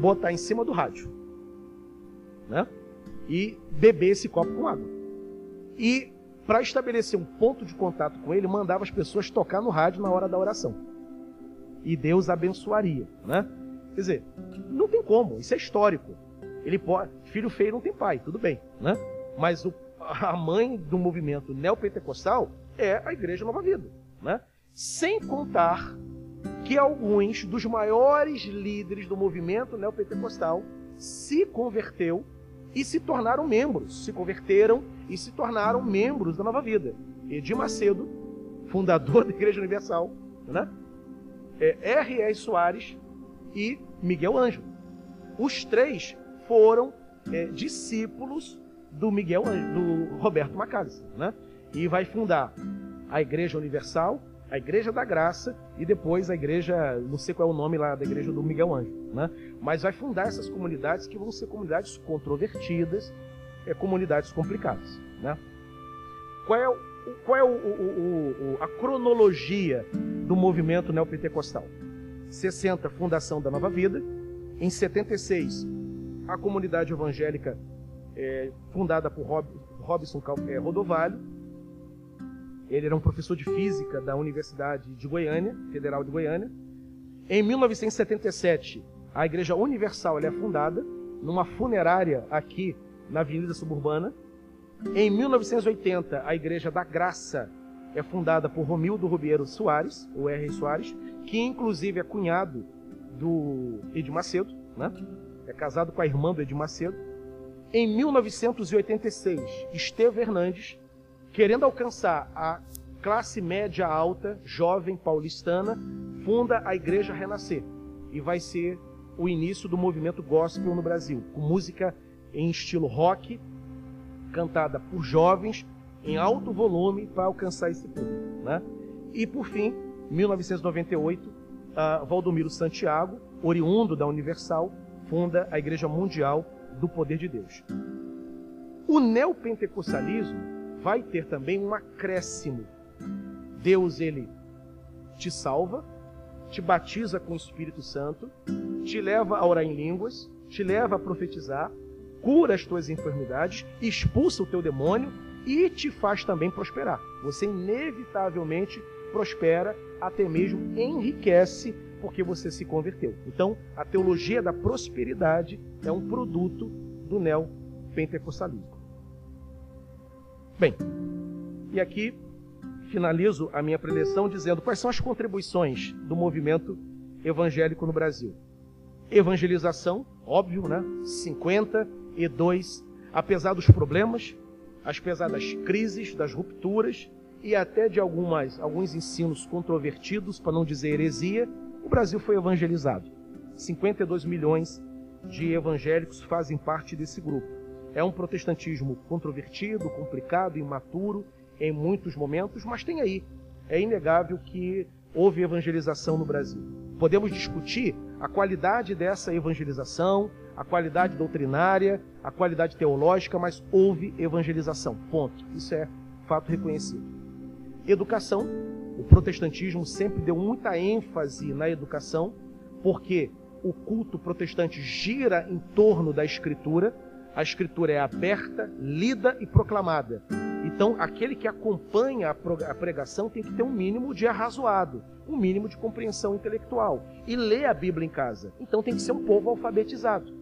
botar em cima do rádio, né? E beber esse copo com água. E para estabelecer um ponto de contato com ele, mandava as pessoas tocar no rádio na hora da oração. E Deus abençoaria, né? Quer dizer, não tem como, isso é histórico. Ele pode, filho feio não tem pai, tudo bem, né? Mas o, a mãe do movimento neopentecostal é a Igreja Nova Vida, né? Sem contar que alguns dos maiores líderes do movimento neopentecostal se converteu e se tornaram membros, se converteram e se tornaram membros da Nova Vida. Edir Macedo, fundador da Igreja Universal, né? É, R.E. Soares e Miguel Ângelo. Os três foram é, discípulos do Miguel do Roberto Macalester, né? E vai fundar a Igreja Universal, a Igreja da Graça e depois a Igreja, não sei qual é o nome lá da Igreja do Miguel Ângelo, né? Mas vai fundar essas comunidades que vão ser comunidades controvertidas, é, comunidades complicadas, né? Qual é, o, qual é o, o, a cronologia do movimento neopentecostal? 60, fundação da Nova Vida. Em 76, a comunidade evangélica é, fundada por Rob, Robson é, Rodovalho. Ele era um professor de física da Universidade de Goiânia, Federal de Goiânia. Em 1977, a Igreja Universal é fundada numa funerária aqui na Avenida Suburbana. Em 1980, a Igreja da Graça é fundada por Romildo Rubiero Soares, o R. Soares, que inclusive é cunhado do Edir Macedo, né? é casado com a irmã do Edir Macedo. Em 1986, Esteve Hernandes, querendo alcançar a classe média alta, jovem paulistana, funda a Igreja Renascer e vai ser o início do movimento gospel no Brasil, com música em estilo rock, cantada por jovens em alto volume para alcançar esse público. Né? E por fim, 1998, uh, Valdomiro Santiago, oriundo da Universal, funda a Igreja Mundial do Poder de Deus. O neopentecostalismo vai ter também um acréscimo. Deus, ele te salva, te batiza com o Espírito Santo, te leva a orar em línguas, te leva a profetizar, cura as tuas enfermidades, expulsa o teu demônio e te faz também prosperar. Você inevitavelmente prospera, até mesmo enriquece porque você se converteu. Então, a teologia da prosperidade é um produto do neopentecostalismo. Bem, e aqui finalizo a minha preleção dizendo quais são as contribuições do movimento evangélico no Brasil. Evangelização, óbvio, né? 52, apesar dos problemas, apesar das crises, das rupturas e até de algumas, alguns ensinos controvertidos, para não dizer heresia, o Brasil foi evangelizado. 52 milhões de evangélicos fazem parte desse grupo. É um protestantismo controvertido, complicado, imaturo em muitos momentos, mas tem aí. É inegável que houve evangelização no Brasil. Podemos discutir a qualidade dessa evangelização, a qualidade doutrinária, a qualidade teológica, mas houve evangelização. Ponto. Isso é fato reconhecido. Educação. O protestantismo sempre deu muita ênfase na educação, porque o culto protestante gira em torno da escritura. A escritura é aberta, lida e proclamada. Então, aquele que acompanha a pregação tem que ter um mínimo de arrazoado, um mínimo de compreensão intelectual e lê a Bíblia em casa. Então, tem que ser um povo alfabetizado.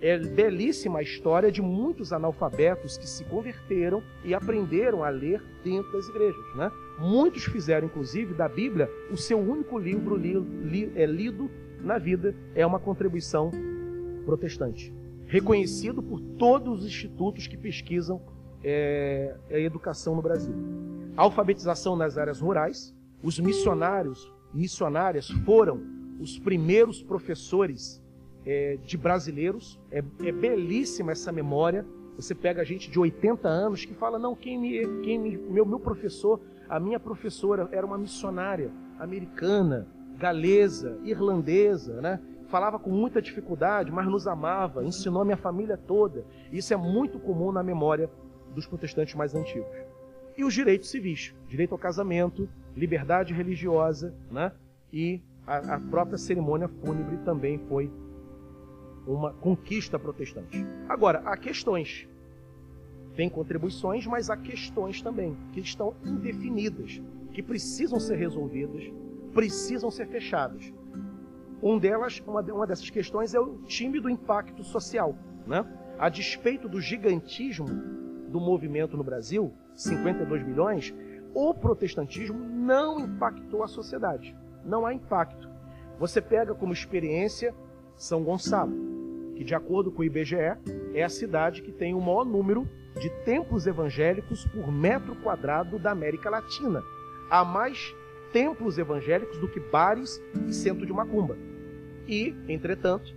É belíssima a história de muitos analfabetos que se converteram e aprenderam a ler dentro das igrejas. Né? Muitos fizeram, inclusive, da Bíblia o seu único livro li, li, é, lido na vida. É uma contribuição protestante. Reconhecido por todos os institutos que pesquisam é, a educação no Brasil. alfabetização nas áreas rurais. Os missionários, missionárias foram os primeiros professores é, de brasileiros. É, é, belíssima essa memória. Você pega gente de 80 anos que fala: não, quem me, quem me, meu, meu professor, a minha professora era uma missionária americana, galesa, irlandesa, né? Falava com muita dificuldade, mas nos amava, ensinou a minha família toda. Isso é muito comum na memória dos protestantes mais antigos. E os direitos civis, direito ao casamento, liberdade religiosa, né? E a, a própria cerimônia fúnebre também foi uma conquista protestante. Agora, há questões. Tem contribuições, mas há questões também que estão indefinidas, que precisam ser resolvidas, precisam ser fechadas. Um delas, uma, uma dessas questões é o tímido impacto social. Né? A despeito do gigantismo do movimento no Brasil, 52 milhões, o protestantismo não impactou a sociedade. Não há impacto. Você pega como experiência São Gonçalo, que, de acordo com o IBGE, é a cidade que tem o maior número de templos evangélicos por metro quadrado da América Latina. Há mais templos evangélicos do que bares e centro de macumba. E, entretanto,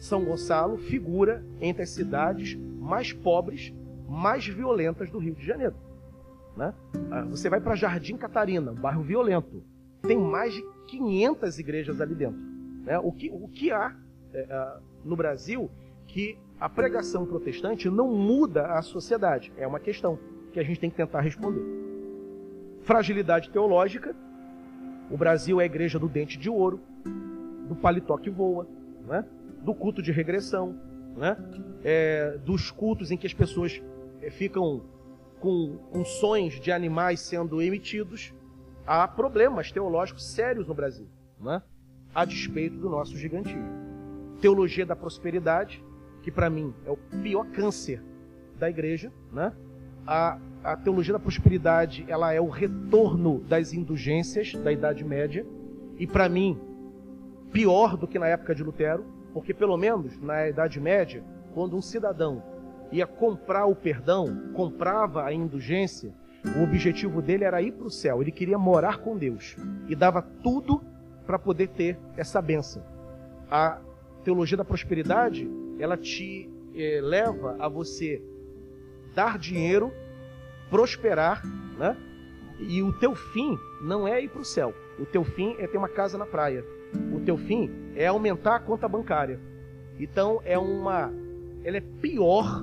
São Gonçalo figura entre as cidades mais pobres mais violentas do Rio de Janeiro. Né? Ah, você vai para Jardim Catarina, um bairro violento. Tem mais de 500 igrejas ali dentro. Né? O, que, o que há é, é, no Brasil que a pregação protestante não muda a sociedade? É uma questão que a gente tem que tentar responder. Fragilidade teológica. O Brasil é a igreja do dente de ouro, do paletó que voa, né? do culto de regressão, né? É, dos cultos em que as pessoas é, ficam com, com sons de animais sendo emitidos, há problemas teológicos sérios no Brasil, né? a despeito do nosso gigantismo. Teologia da prosperidade, que para mim é o pior câncer da igreja, né? A, a teologia da prosperidade, ela é o retorno das indulgências da Idade Média, e para mim, pior do que na época de Lutero, porque pelo menos na Idade Média, quando um cidadão ia comprar o perdão, comprava a indulgência, o objetivo dele era ir para o céu, ele queria morar com Deus e dava tudo para poder ter essa benção. A teologia da prosperidade, ela te eh, leva a você dar dinheiro, prosperar, né? E o teu fim não é ir para o céu. O teu fim é ter uma casa na praia. O teu fim é aumentar a conta bancária. Então é uma, ela é pior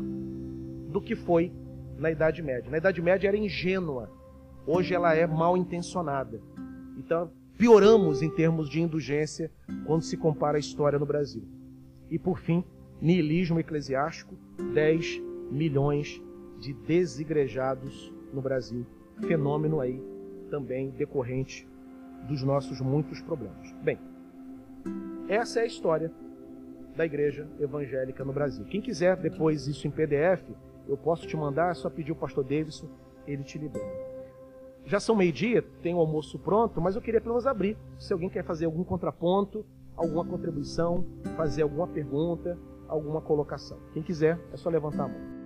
do que foi na Idade Média. Na Idade Média era ingênua, hoje ela é mal intencionada. Então, pioramos em termos de indulgência quando se compara a história no Brasil. E por fim, niilismo eclesiástico, 10 milhões de desigrejados no Brasil. Fenômeno aí também decorrente dos nossos muitos problemas. Bem, essa é a história da igreja evangélica no Brasil. Quem quiser depois isso em PDF, eu posso te mandar, é só pedir o pastor Davidson, ele te libera. Já são meio-dia, tem o almoço pronto, mas eu queria pelo menos abrir. Se alguém quer fazer algum contraponto, alguma contribuição, fazer alguma pergunta, alguma colocação. Quem quiser, é só levantar a mão.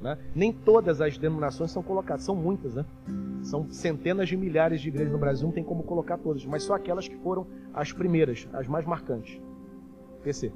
Né? Nem todas as denominações são colocadas, são muitas, né? São centenas de milhares de igrejas no Brasil, não tem como colocar todas, mas só aquelas que foram as primeiras, as mais marcantes. PC.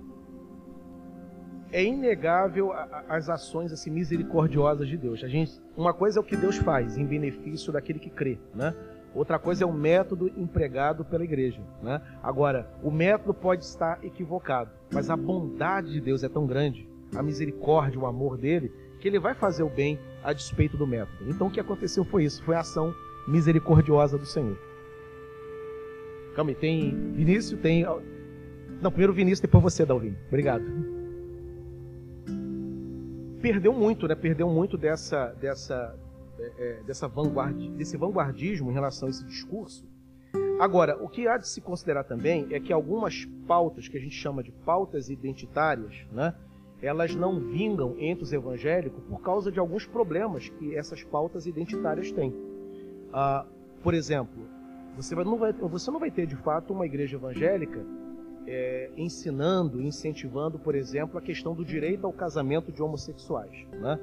É inegável as ações assim, misericordiosas de Deus. A gente, uma coisa é o que Deus faz em benefício daquele que crê, né? Outra coisa é o método empregado pela igreja. Né? Agora, o método pode estar equivocado, mas a bondade de Deus é tão grande, a misericórdia, o amor dele, que ele vai fazer o bem a despeito do método. Então o que aconteceu foi isso, foi a ação misericordiosa do Senhor. Calma aí, tem Vinícius, tem. Não, primeiro Vinícius, depois você, Dalvin. Obrigado. Perdeu muito, né? Perdeu muito dessa, dessa, é, é, dessa vanguardi, desse vanguardismo em relação a esse discurso. Agora, o que há de se considerar também é que algumas pautas que a gente chama de pautas identitárias, né? Elas não vingam entre os evangélicos por causa de alguns problemas que essas pautas identitárias têm. Ah, por exemplo, você, vai, não vai, você não vai ter de fato uma igreja evangélica é, ensinando, incentivando, por exemplo, a questão do direito ao casamento de homossexuais. Né?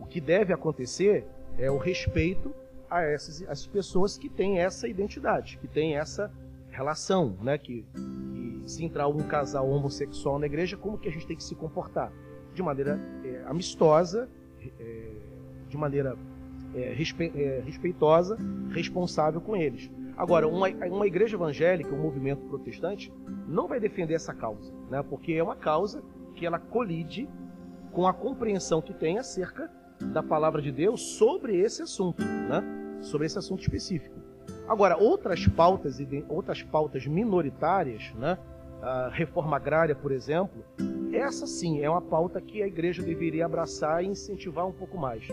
O que deve acontecer é o respeito a essas, essas pessoas que têm essa identidade, que têm essa relação, né? que se entrar um casal homossexual na igreja, como que a gente tem que se comportar? De maneira é, amistosa, é, de maneira é, respe, é, respeitosa, responsável com eles. Agora, uma, uma igreja evangélica, um movimento protestante, não vai defender essa causa, né? porque é uma causa que ela colide com a compreensão que tem acerca da palavra de Deus sobre esse assunto, né? sobre esse assunto específico. Agora, outras pautas, outras pautas minoritárias, né? a reforma agrária, por exemplo, essa sim é uma pauta que a igreja deveria abraçar e incentivar um pouco mais.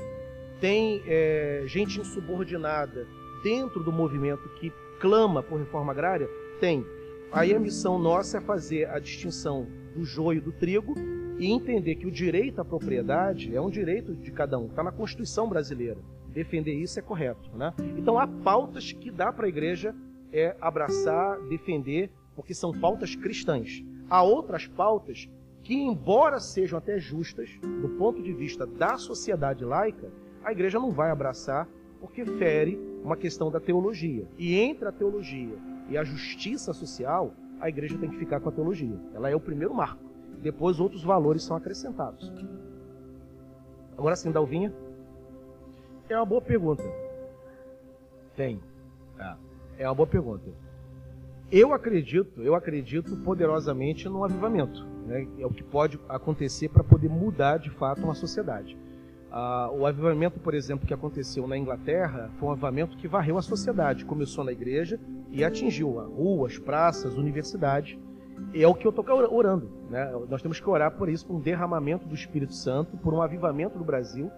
Tem é, gente insubordinada dentro do movimento que clama por reforma agrária? Tem. Aí a missão nossa é fazer a distinção do joio do trigo e entender que o direito à propriedade é um direito de cada um, está na Constituição brasileira. Defender isso é correto. Né? Então há pautas que dá para a igreja é abraçar, defender porque são pautas cristãs. Há outras pautas que, embora sejam até justas, do ponto de vista da sociedade laica, a igreja não vai abraçar porque fere uma questão da teologia. E entre a teologia e a justiça social, a igreja tem que ficar com a teologia. Ela é o primeiro marco. Depois outros valores são acrescentados. Agora sim, Dalvinha. É uma boa pergunta. Tem. É, é uma boa pergunta. Eu acredito, eu acredito poderosamente no avivamento. Né? É o que pode acontecer para poder mudar de fato uma sociedade. Ah, o avivamento, por exemplo, que aconteceu na Inglaterra foi um avivamento que varreu a sociedade. Começou na igreja e atingiu a ruas, praças, universidades. E é o que eu estou orando. Né? Nós temos que orar por isso, por um derramamento do Espírito Santo, por um avivamento do Brasil,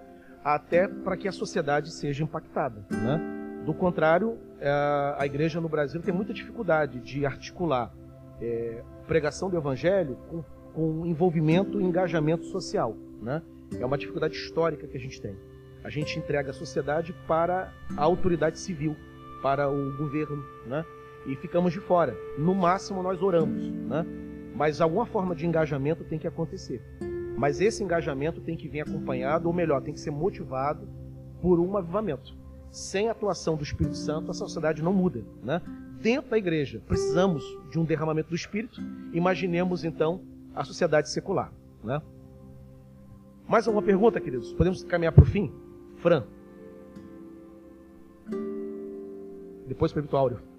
até para que a sociedade seja impactada. Né? Do contrário, é, a igreja no Brasil tem muita dificuldade de articular é, pregação do evangelho com, com envolvimento e engajamento social. Né? É uma dificuldade histórica que a gente tem. A gente entrega a sociedade para a autoridade civil, para o governo, né? e ficamos de fora. No máximo, nós oramos, né? mas alguma forma de engajamento tem que acontecer. Mas esse engajamento tem que vir acompanhado, ou melhor, tem que ser motivado por um avivamento sem a atuação do Espírito Santo, a sociedade não muda. Né? Dentro da igreja, precisamos de um derramamento do Espírito. Imaginemos, então, a sociedade secular. Né? Mais alguma pergunta, queridos? Podemos caminhar para o fim? Fran. Depois para o.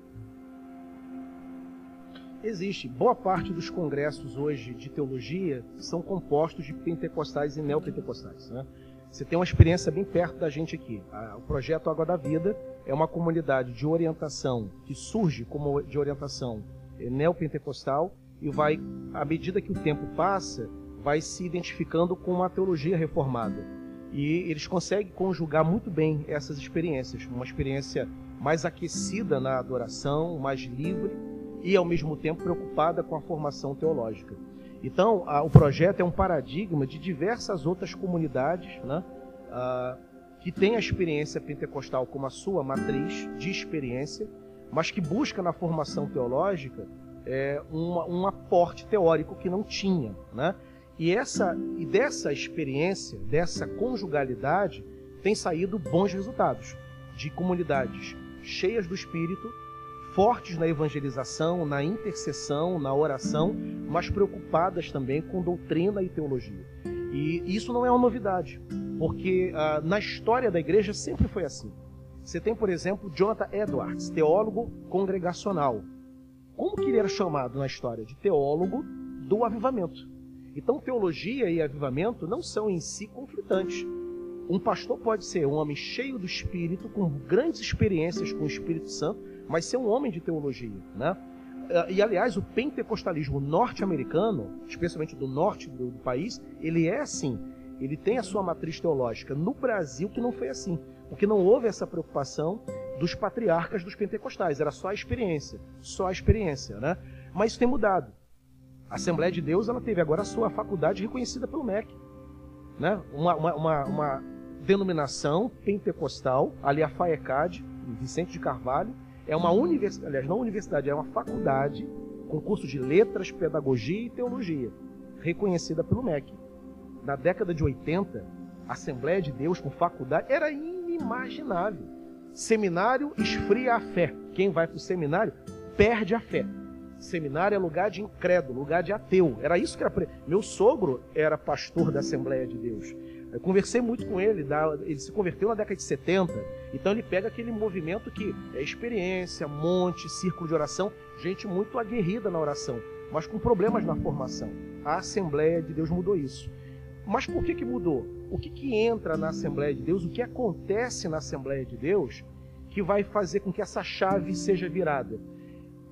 Existe. Boa parte dos congressos hoje de teologia são compostos de pentecostais e neopentecostais. Né? Você tem uma experiência bem perto da gente aqui. O projeto Água da Vida é uma comunidade de orientação que surge como de orientação neopentecostal e vai, à medida que o tempo passa, vai se identificando com uma teologia reformada. E eles conseguem conjugar muito bem essas experiências, uma experiência mais aquecida na adoração, mais livre e ao mesmo tempo preocupada com a formação teológica. Então, a, o projeto é um paradigma de diversas outras comunidades né, a, que têm a experiência pentecostal como a sua matriz de experiência, mas que busca na formação teológica é, uma, um aporte teórico que não tinha. Né? E, essa, e dessa experiência, dessa conjugalidade, tem saído bons resultados de comunidades cheias do Espírito, fortes na evangelização, na intercessão, na oração, mas preocupadas também com doutrina e teologia. E isso não é uma novidade, porque ah, na história da igreja sempre foi assim. Você tem, por exemplo, Jonathan Edwards, teólogo congregacional. Como que ele era chamado na história? De teólogo do avivamento. Então, teologia e avivamento não são em si conflitantes. Um pastor pode ser um homem cheio do Espírito, com grandes experiências com o Espírito Santo, mas ser um homem de teologia, né? E aliás, o pentecostalismo norte-americano, especialmente do norte do, do país, ele é assim. Ele tem a sua matriz teológica. No Brasil, que não foi assim, porque não houve essa preocupação dos patriarcas dos pentecostais. Era só a experiência, só a experiência, né? Mas isso tem mudado. A Assembleia de Deus ela teve agora a sua faculdade reconhecida pelo MEC. Né? Uma, uma, uma, uma denominação pentecostal, ali a FAECAD, Vicente de Carvalho, é uma universidade, aliás, não universidade, é uma faculdade com curso de letras, pedagogia e teologia, reconhecida pelo MEC. Na década de 80, a Assembleia de Deus com faculdade era inimaginável. Seminário esfria a fé. Quem vai para o seminário perde a fé. Seminário é lugar de incrédulo, lugar de ateu. Era isso que era. Meu sogro era pastor da Assembleia de Deus. Eu conversei muito com ele, ele se converteu na década de 70, então ele pega aquele movimento que é experiência, monte, círculo de oração, gente muito aguerrida na oração, mas com problemas na formação. A Assembleia de Deus mudou isso. Mas por que, que mudou? O que, que entra na Assembleia de Deus? O que acontece na Assembleia de Deus que vai fazer com que essa chave seja virada?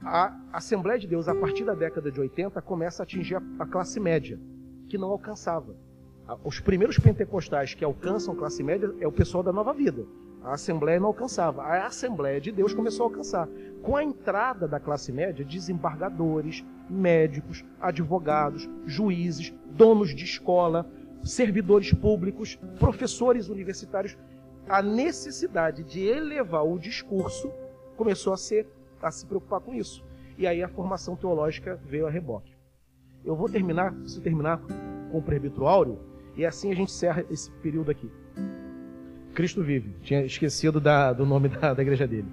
a Assembleia de Deus, a partir da década de 80, começa a atingir a, classe média, que não alcançava. Os primeiros pentecostais que alcançam classe média é o pessoal da nova vida. A Assembleia não alcançava. A Assembleia de Deus começou a alcançar. Com a entrada da classe média, desembargadores, médicos, advogados, juízes, donos de escola, servidores públicos, professores universitários, a necessidade de elevar o discurso começou a ser a se preocupar com isso. E aí a formação teológica veio a reboque. Eu vou terminar, preciso terminar com o presbítero Áureo, e assim a gente encerra esse período aqui. Cristo vive. Tinha esquecido da, do nome da, da igreja dele.